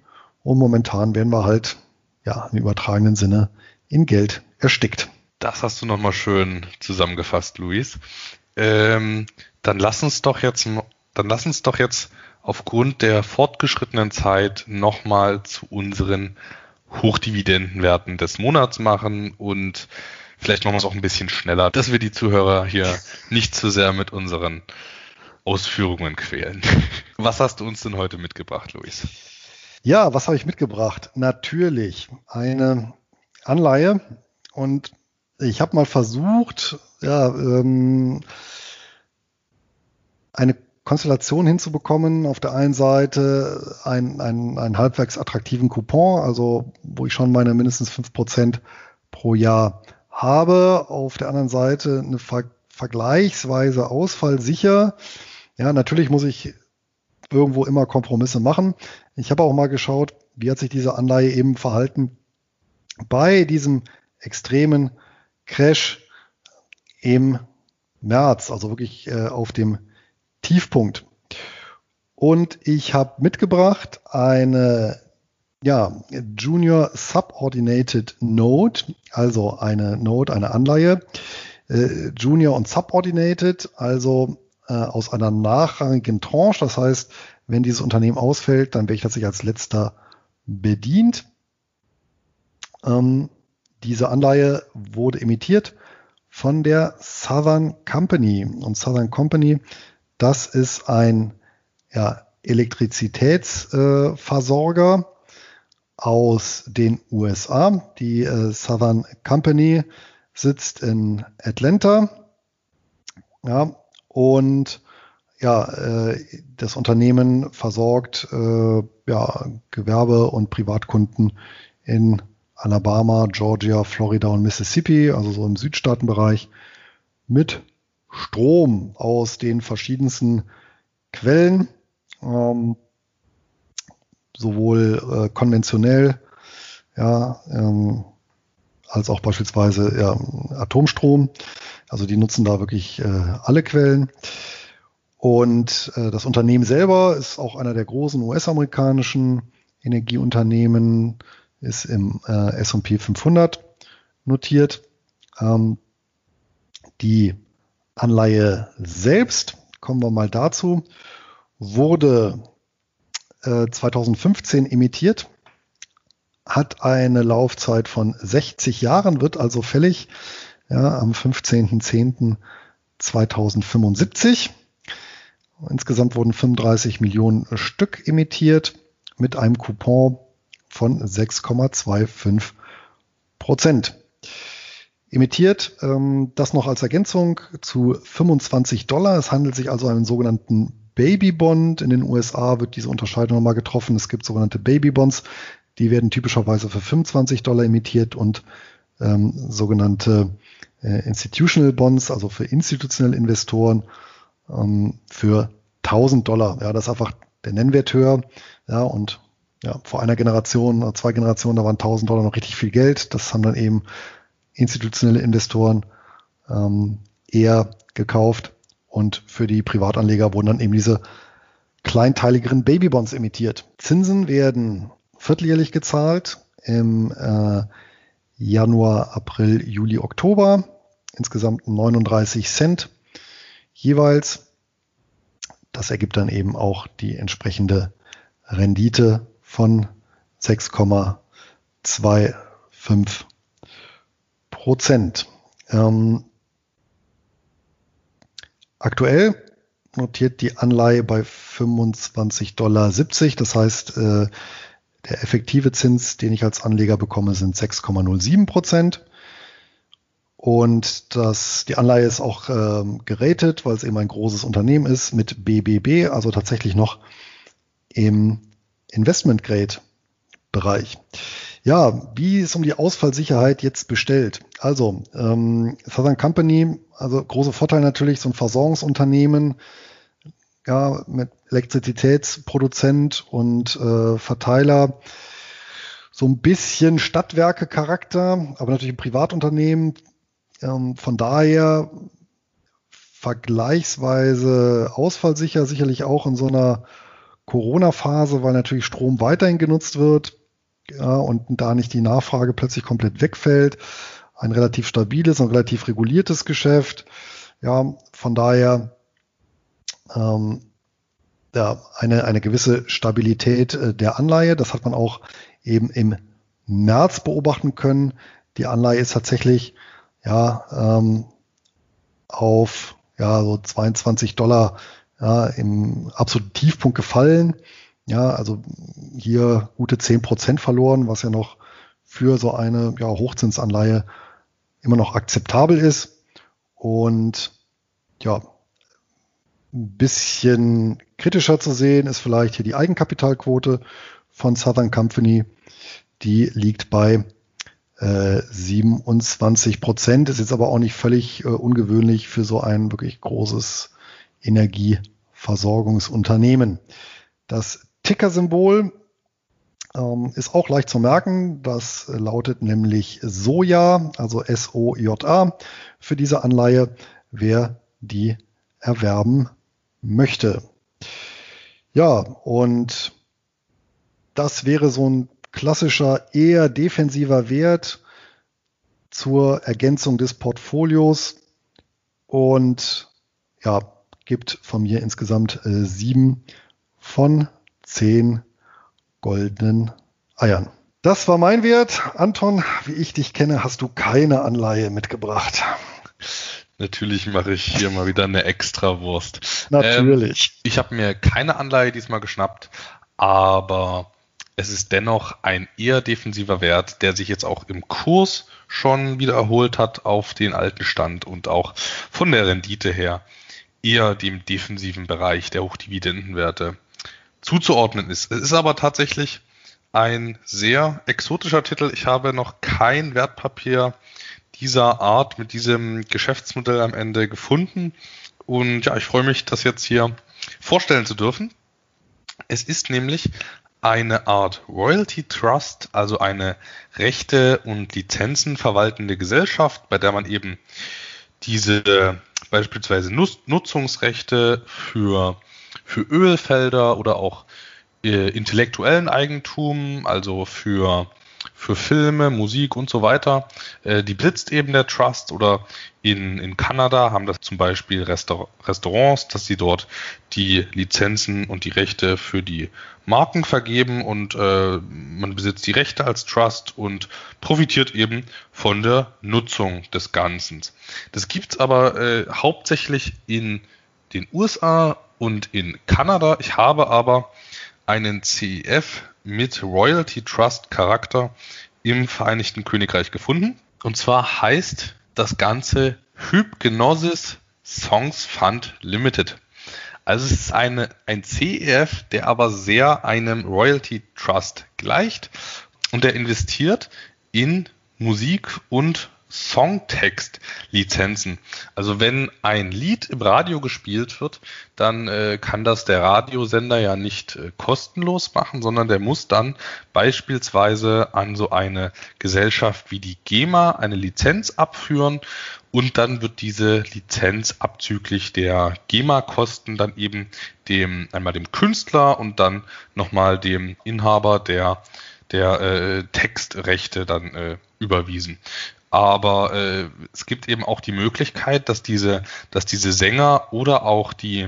und momentan werden wir halt ja im übertragenen Sinne in Geld erstickt. Das hast du nochmal schön zusammengefasst, Luis. Ähm, dann lass uns doch jetzt, dann lass uns doch jetzt aufgrund der fortgeschrittenen Zeit nochmal zu unseren Hochdividendenwerten des Monats machen und vielleicht machen wir es auch ein bisschen schneller, dass wir die Zuhörer hier nicht zu sehr mit unseren Ausführungen quälen. Was hast du uns denn heute mitgebracht, Luis? Ja, was habe ich mitgebracht? Natürlich eine Anleihe und ich habe mal versucht, ja, ähm, eine Konstellation hinzubekommen. Auf der einen Seite ein, ein, einen halbwegs attraktiven Coupon, also wo ich schon meine mindestens fünf Prozent pro Jahr habe. Auf der anderen Seite eine ver vergleichsweise ausfallsicher. Ja, natürlich muss ich irgendwo immer Kompromisse machen. Ich habe auch mal geschaut, wie hat sich diese Anleihe eben verhalten bei diesem extremen Crash im März, also wirklich äh, auf dem Tiefpunkt. Und ich habe mitgebracht eine ja, Junior Subordinated Note, also eine Note, eine Anleihe. Äh, Junior und Subordinated, also äh, aus einer nachrangigen Tranche. Das heißt, wenn dieses Unternehmen ausfällt, dann werde ich tatsächlich als letzter bedient. Ähm, diese Anleihe wurde emittiert von der Southern Company. Und Southern Company das ist ein ja, Elektrizitätsversorger äh, aus den USA. Die äh, Southern Company sitzt in Atlanta. Ja, und ja, äh, das Unternehmen versorgt äh, ja, Gewerbe- und Privatkunden in Alabama, Georgia, Florida und Mississippi, also so im Südstaatenbereich, mit Strom aus den verschiedensten Quellen, ähm, sowohl äh, konventionell, ja, ähm, als auch beispielsweise ja, Atomstrom. Also die nutzen da wirklich äh, alle Quellen. Und äh, das Unternehmen selber ist auch einer der großen US-amerikanischen Energieunternehmen, ist im äh, S&P 500 notiert. Ähm, die Anleihe selbst, kommen wir mal dazu, wurde äh, 2015 emittiert, hat eine Laufzeit von 60 Jahren, wird also fällig ja, am 15.10.2075. Insgesamt wurden 35 Millionen Stück emittiert mit einem Coupon von 6,25 Prozent emittiert. Ähm, das noch als Ergänzung zu 25 Dollar. Es handelt sich also um einen sogenannten Babybond. In den USA wird diese Unterscheidung nochmal getroffen. Es gibt sogenannte Babybonds. Die werden typischerweise für 25 Dollar emittiert und ähm, sogenannte äh, Institutional Bonds, also für institutionelle Investoren, ähm, für 1000 Dollar. Ja, das ist einfach der Nennwert höher. Ja, und ja, vor einer Generation oder zwei Generationen, da waren 1000 Dollar noch richtig viel Geld. Das haben dann eben institutionelle Investoren ähm, eher gekauft und für die Privatanleger wurden dann eben diese kleinteiligeren Babybonds emittiert. Zinsen werden vierteljährlich gezahlt im äh, Januar, April, Juli, Oktober. Insgesamt 39 Cent jeweils. Das ergibt dann eben auch die entsprechende Rendite von 6,25 Prozent. Ähm, aktuell notiert die Anleihe bei 25,70 Dollar. Das heißt, äh, der effektive Zins, den ich als Anleger bekomme, sind 6,07 Prozent. Und das, die Anleihe ist auch ähm, geratet, weil es eben ein großes Unternehmen ist, mit BBB, also tatsächlich noch im Investment Grade Bereich. Ja, wie ist um die Ausfallsicherheit jetzt bestellt? Also, ähm, Southern Company, also große Vorteil natürlich, so ein Versorgungsunternehmen, ja, mit Elektrizitätsproduzent und äh, Verteiler, so ein bisschen Stadtwerke-Charakter, aber natürlich ein Privatunternehmen. Ähm, von daher vergleichsweise ausfallsicher, sicherlich auch in so einer Corona-Phase, weil natürlich Strom weiterhin genutzt wird ja, und da nicht die Nachfrage plötzlich komplett wegfällt. Ein relativ stabiles und relativ reguliertes Geschäft. Ja, von daher ähm, ja, eine, eine gewisse Stabilität äh, der Anleihe. Das hat man auch eben im März beobachten können. Die Anleihe ist tatsächlich ja, ähm, auf ja, so 22 Dollar ja, im absoluten Tiefpunkt gefallen. Ja, also hier gute zehn Prozent verloren, was ja noch für so eine ja, Hochzinsanleihe immer noch akzeptabel ist. Und ja, ein bisschen kritischer zu sehen ist vielleicht hier die Eigenkapitalquote von Southern Company. Die liegt bei äh, 27 Prozent. Ist jetzt aber auch nicht völlig äh, ungewöhnlich für so ein wirklich großes Energieversorgungsunternehmen. Das Ticker-Symbol ähm, ist auch leicht zu merken. Das lautet nämlich Soja, also S-O-J-A für diese Anleihe, wer die erwerben möchte. Ja, und das wäre so ein klassischer, eher defensiver Wert zur Ergänzung des Portfolios und ja, gibt von mir insgesamt äh, sieben von zehn goldenen Eiern. Das war mein Wert. Anton, wie ich dich kenne, hast du keine Anleihe mitgebracht. Natürlich mache ich hier mal wieder eine Extrawurst. Natürlich. Ähm, ich habe mir keine Anleihe diesmal geschnappt, aber es ist dennoch ein eher defensiver Wert, der sich jetzt auch im Kurs schon wieder erholt hat auf den alten Stand und auch von der Rendite her eher dem defensiven Bereich der Hochdividendenwerte zuzuordnen ist. Es ist aber tatsächlich ein sehr exotischer Titel. Ich habe noch kein Wertpapier dieser Art mit diesem Geschäftsmodell am Ende gefunden. Und ja, ich freue mich, das jetzt hier vorstellen zu dürfen. Es ist nämlich eine Art Royalty Trust, also eine Rechte und Lizenzen verwaltende Gesellschaft, bei der man eben diese beispielsweise Nutzungsrechte für für Ölfelder oder auch äh, intellektuellen Eigentum, also für, für Filme, Musik und so weiter. Äh, die blitzt eben der Trust oder in, in Kanada haben das zum Beispiel Restaur Restaurants, dass sie dort die Lizenzen und die Rechte für die Marken vergeben und äh, man besitzt die Rechte als Trust und profitiert eben von der Nutzung des Ganzen. Das gibt's aber äh, hauptsächlich in den USA und in Kanada. Ich habe aber einen CEF mit Royalty Trust Charakter im Vereinigten Königreich gefunden. Und zwar heißt das Ganze Hypnosis Songs Fund Limited. Also es ist eine, ein CEF, der aber sehr einem Royalty Trust gleicht und der investiert in Musik und Songtext-Lizenzen. Also wenn ein Lied im Radio gespielt wird, dann äh, kann das der Radiosender ja nicht äh, kostenlos machen, sondern der muss dann beispielsweise an so eine Gesellschaft wie die GEMA eine Lizenz abführen und dann wird diese Lizenz abzüglich der GEMA-Kosten dann eben dem einmal dem Künstler und dann nochmal dem Inhaber der der äh, Textrechte dann äh, überwiesen. Aber äh, es gibt eben auch die Möglichkeit, dass diese, dass diese Sänger oder auch die,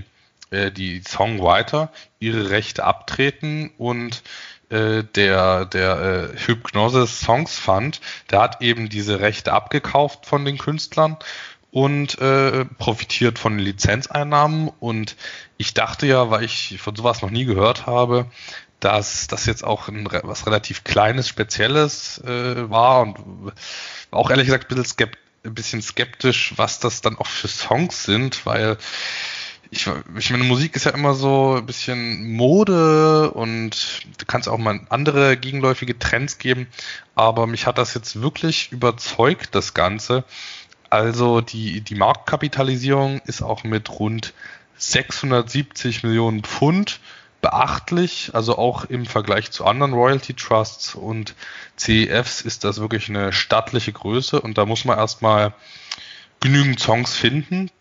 äh, die Songwriter ihre Rechte abtreten und äh, der, der äh, Hypnosis Songs Fund, der hat eben diese Rechte abgekauft von den Künstlern und äh, profitiert von Lizenzeinnahmen. Und ich dachte ja, weil ich von sowas noch nie gehört habe, dass das jetzt auch ein, was relativ Kleines, Spezielles äh, war und auch ehrlich gesagt ein bisschen, ein bisschen skeptisch, was das dann auch für Songs sind, weil ich, ich meine, Musik ist ja immer so ein bisschen Mode und du kannst auch mal andere gegenläufige Trends geben, aber mich hat das jetzt wirklich überzeugt, das Ganze. Also die, die Marktkapitalisierung ist auch mit rund 670 Millionen Pfund beachtlich, also auch im Vergleich zu anderen Royalty Trusts und CEFs ist das wirklich eine stattliche Größe und da muss man erstmal genügend Songs finden,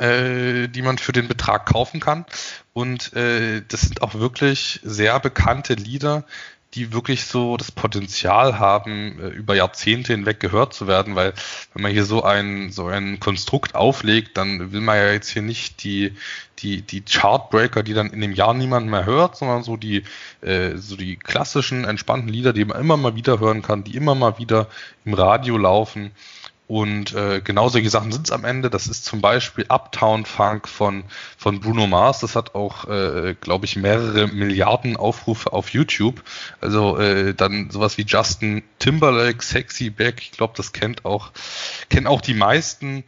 äh, die man für den Betrag kaufen kann. Und äh, das sind auch wirklich sehr bekannte Lieder, die wirklich so das Potenzial haben, äh, über Jahrzehnte hinweg gehört zu werden, weil wenn man hier so ein, so ein Konstrukt auflegt, dann will man ja jetzt hier nicht die, die, die Chartbreaker, die dann in dem Jahr niemand mehr hört, sondern so die, äh, so die klassischen, entspannten Lieder, die man immer mal wieder hören kann, die immer mal wieder im Radio laufen. Und äh, genau solche Sachen sind es am Ende. Das ist zum Beispiel Uptown Funk von, von Bruno Mars. Das hat auch, äh, glaube ich, mehrere Milliarden Aufrufe auf YouTube. Also äh, dann sowas wie Justin Timberlake, Sexy Back. Ich glaube, das kennt auch, kennen auch die meisten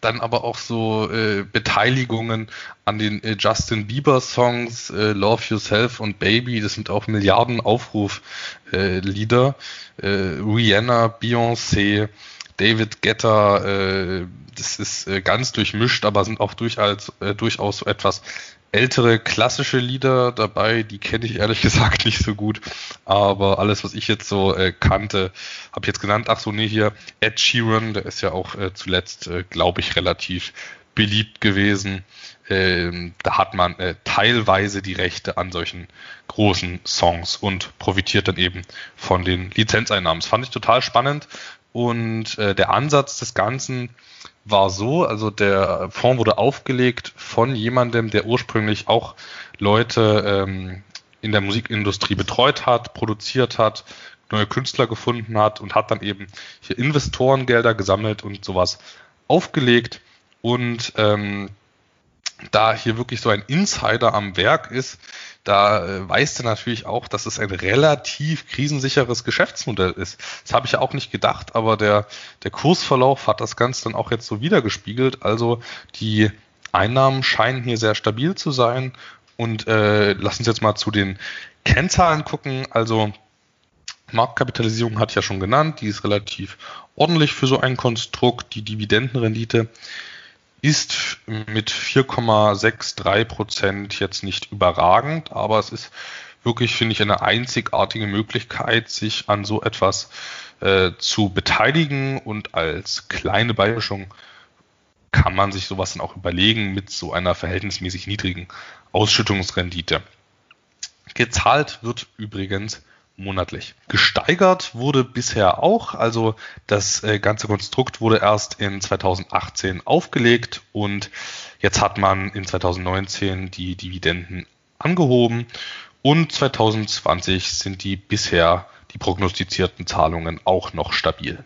dann aber auch so äh, Beteiligungen an den äh, Justin Bieber Songs äh, Love Yourself und Baby, das sind auch Milliarden Aufruf äh. Äh, Rihanna, Beyoncé, David Getter, äh, das ist äh, ganz durchmischt, aber sind auch durchaus, äh, durchaus so etwas ältere klassische Lieder dabei, die kenne ich ehrlich gesagt nicht so gut, aber alles, was ich jetzt so äh, kannte, habe ich jetzt genannt. Ach so, nee, hier Ed Sheeran, der ist ja auch äh, zuletzt, äh, glaube ich, relativ beliebt gewesen. Ähm, da hat man äh, teilweise die Rechte an solchen großen Songs und profitiert dann eben von den Lizenzeinnahmen. Das fand ich total spannend und äh, der Ansatz des Ganzen war so, also der Fonds wurde aufgelegt von jemandem, der ursprünglich auch Leute ähm, in der Musikindustrie betreut hat, produziert hat, neue Künstler gefunden hat und hat dann eben hier Investorengelder gesammelt und sowas aufgelegt. Und ähm, da hier wirklich so ein Insider am Werk ist, da äh, weißt du natürlich auch, dass es ein relativ krisensicheres Geschäftsmodell ist. Das habe ich ja auch nicht gedacht, aber der, der Kursverlauf hat das Ganze dann auch jetzt so wiedergespiegelt. Also die Einnahmen scheinen hier sehr stabil zu sein. Und äh, lass uns jetzt mal zu den Kennzahlen gucken. Also Marktkapitalisierung hat ja schon genannt, die ist relativ ordentlich für so ein Konstrukt. Die Dividendenrendite ist mit 4,63 Prozent jetzt nicht überragend, aber es ist wirklich, finde ich, eine einzigartige Möglichkeit, sich an so etwas äh, zu beteiligen und als kleine Beimischung kann man sich sowas dann auch überlegen mit so einer verhältnismäßig niedrigen Ausschüttungsrendite. Gezahlt wird übrigens monatlich. Gesteigert wurde bisher auch, also das äh, ganze Konstrukt wurde erst in 2018 aufgelegt und jetzt hat man in 2019 die Dividenden angehoben und 2020 sind die bisher die prognostizierten Zahlungen auch noch stabil.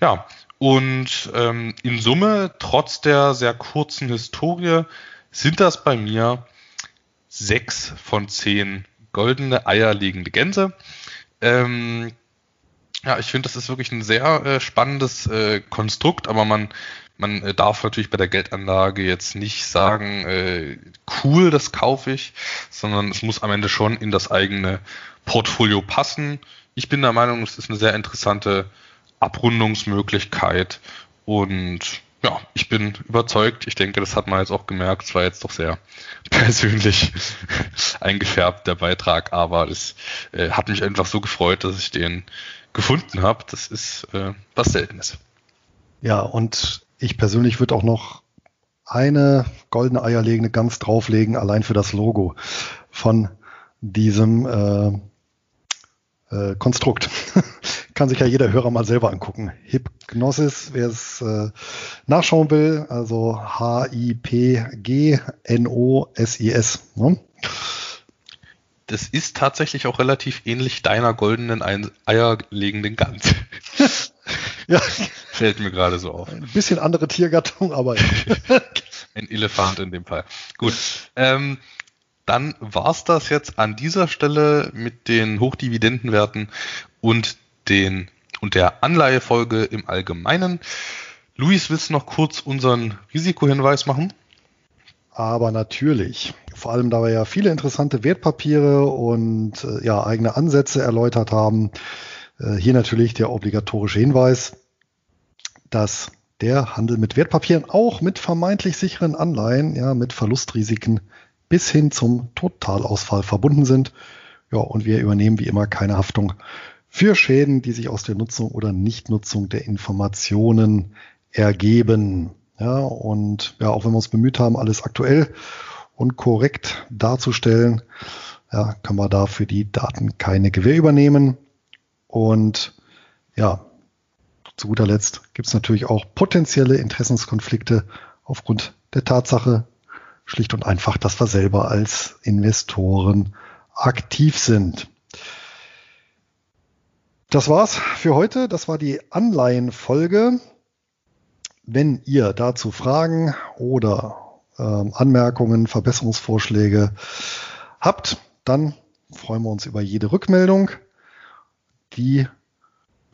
Ja, und ähm, in Summe, trotz der sehr kurzen Historie, sind das bei mir sechs von zehn goldene eierlegende Gänse. Ähm, ja, ich finde, das ist wirklich ein sehr äh, spannendes äh, Konstrukt, aber man, man äh, darf natürlich bei der Geldanlage jetzt nicht sagen, äh, cool, das kaufe ich, sondern es muss am Ende schon in das eigene Portfolio passen. Ich bin der Meinung, es ist eine sehr interessante Abrundungsmöglichkeit und ja, ich bin überzeugt. Ich denke, das hat man jetzt auch gemerkt. Es war jetzt doch sehr persönlich eingefärbt, der Beitrag, aber es äh, hat mich einfach so gefreut, dass ich den gefunden habe. Das ist äh, was Seltenes. Ja, und ich persönlich würde auch noch eine goldene eierlegende Gans drauflegen, allein für das Logo von diesem äh, äh, Konstrukt. Kann sich ja jeder Hörer mal selber angucken. Hypnosis, wer es äh, nachschauen will, also H-I-P-G-N-O-S-I-S. Ne? Das ist tatsächlich auch relativ ähnlich deiner goldenen eierlegenden Gans. ja, Fällt mir gerade so auf. Ein bisschen andere Tiergattung, aber ein Elefant in dem Fall. Gut. Ähm, dann war's das jetzt an dieser Stelle mit den Hochdividendenwerten und den und der Anleihefolge im Allgemeinen. Luis, willst du noch kurz unseren Risikohinweis machen? Aber natürlich. Vor allem, da wir ja viele interessante Wertpapiere und äh, ja, eigene Ansätze erläutert haben. Äh, hier natürlich der obligatorische Hinweis, dass der Handel mit Wertpapieren auch mit vermeintlich sicheren Anleihen, ja, mit Verlustrisiken bis hin zum Totalausfall verbunden sind. Ja, und wir übernehmen wie immer keine Haftung für Schäden, die sich aus der Nutzung oder Nichtnutzung der Informationen ergeben. Ja, und ja, auch wenn wir uns bemüht haben, alles aktuell und korrekt darzustellen, ja, können wir da die Daten keine Gewähr übernehmen. Und ja, zu guter Letzt gibt es natürlich auch potenzielle Interessenskonflikte aufgrund der Tatsache, schlicht und einfach, dass wir selber als Investoren aktiv sind. Das war's für heute. Das war die Anleihenfolge. Wenn ihr dazu Fragen oder ähm, Anmerkungen, Verbesserungsvorschläge habt, dann freuen wir uns über jede Rückmeldung. Die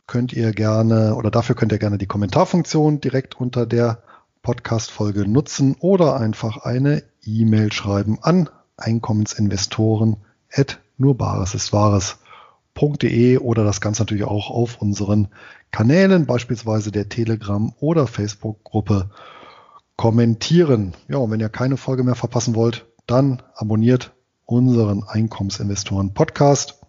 könnt ihr gerne oder dafür könnt ihr gerne die Kommentarfunktion direkt unter der Podcast-Folge nutzen oder einfach eine E-Mail schreiben an Einkommensinvestoren at nur Bares ist Wahres.de oder das Ganze natürlich auch auf unseren Kanälen, beispielsweise der Telegram- oder Facebook-Gruppe, kommentieren. Ja, und wenn ihr keine Folge mehr verpassen wollt, dann abonniert unseren Einkommensinvestoren-Podcast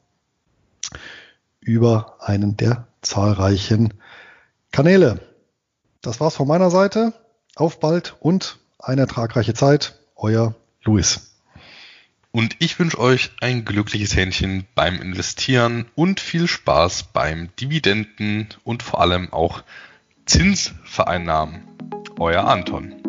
über einen der zahlreichen Kanäle. Das war's von meiner Seite. Auf bald und eine ertragreiche Zeit. Euer Luis. Und ich wünsche euch ein glückliches Händchen beim Investieren und viel Spaß beim Dividenden und vor allem auch Zinsvereinnahmen. Euer Anton.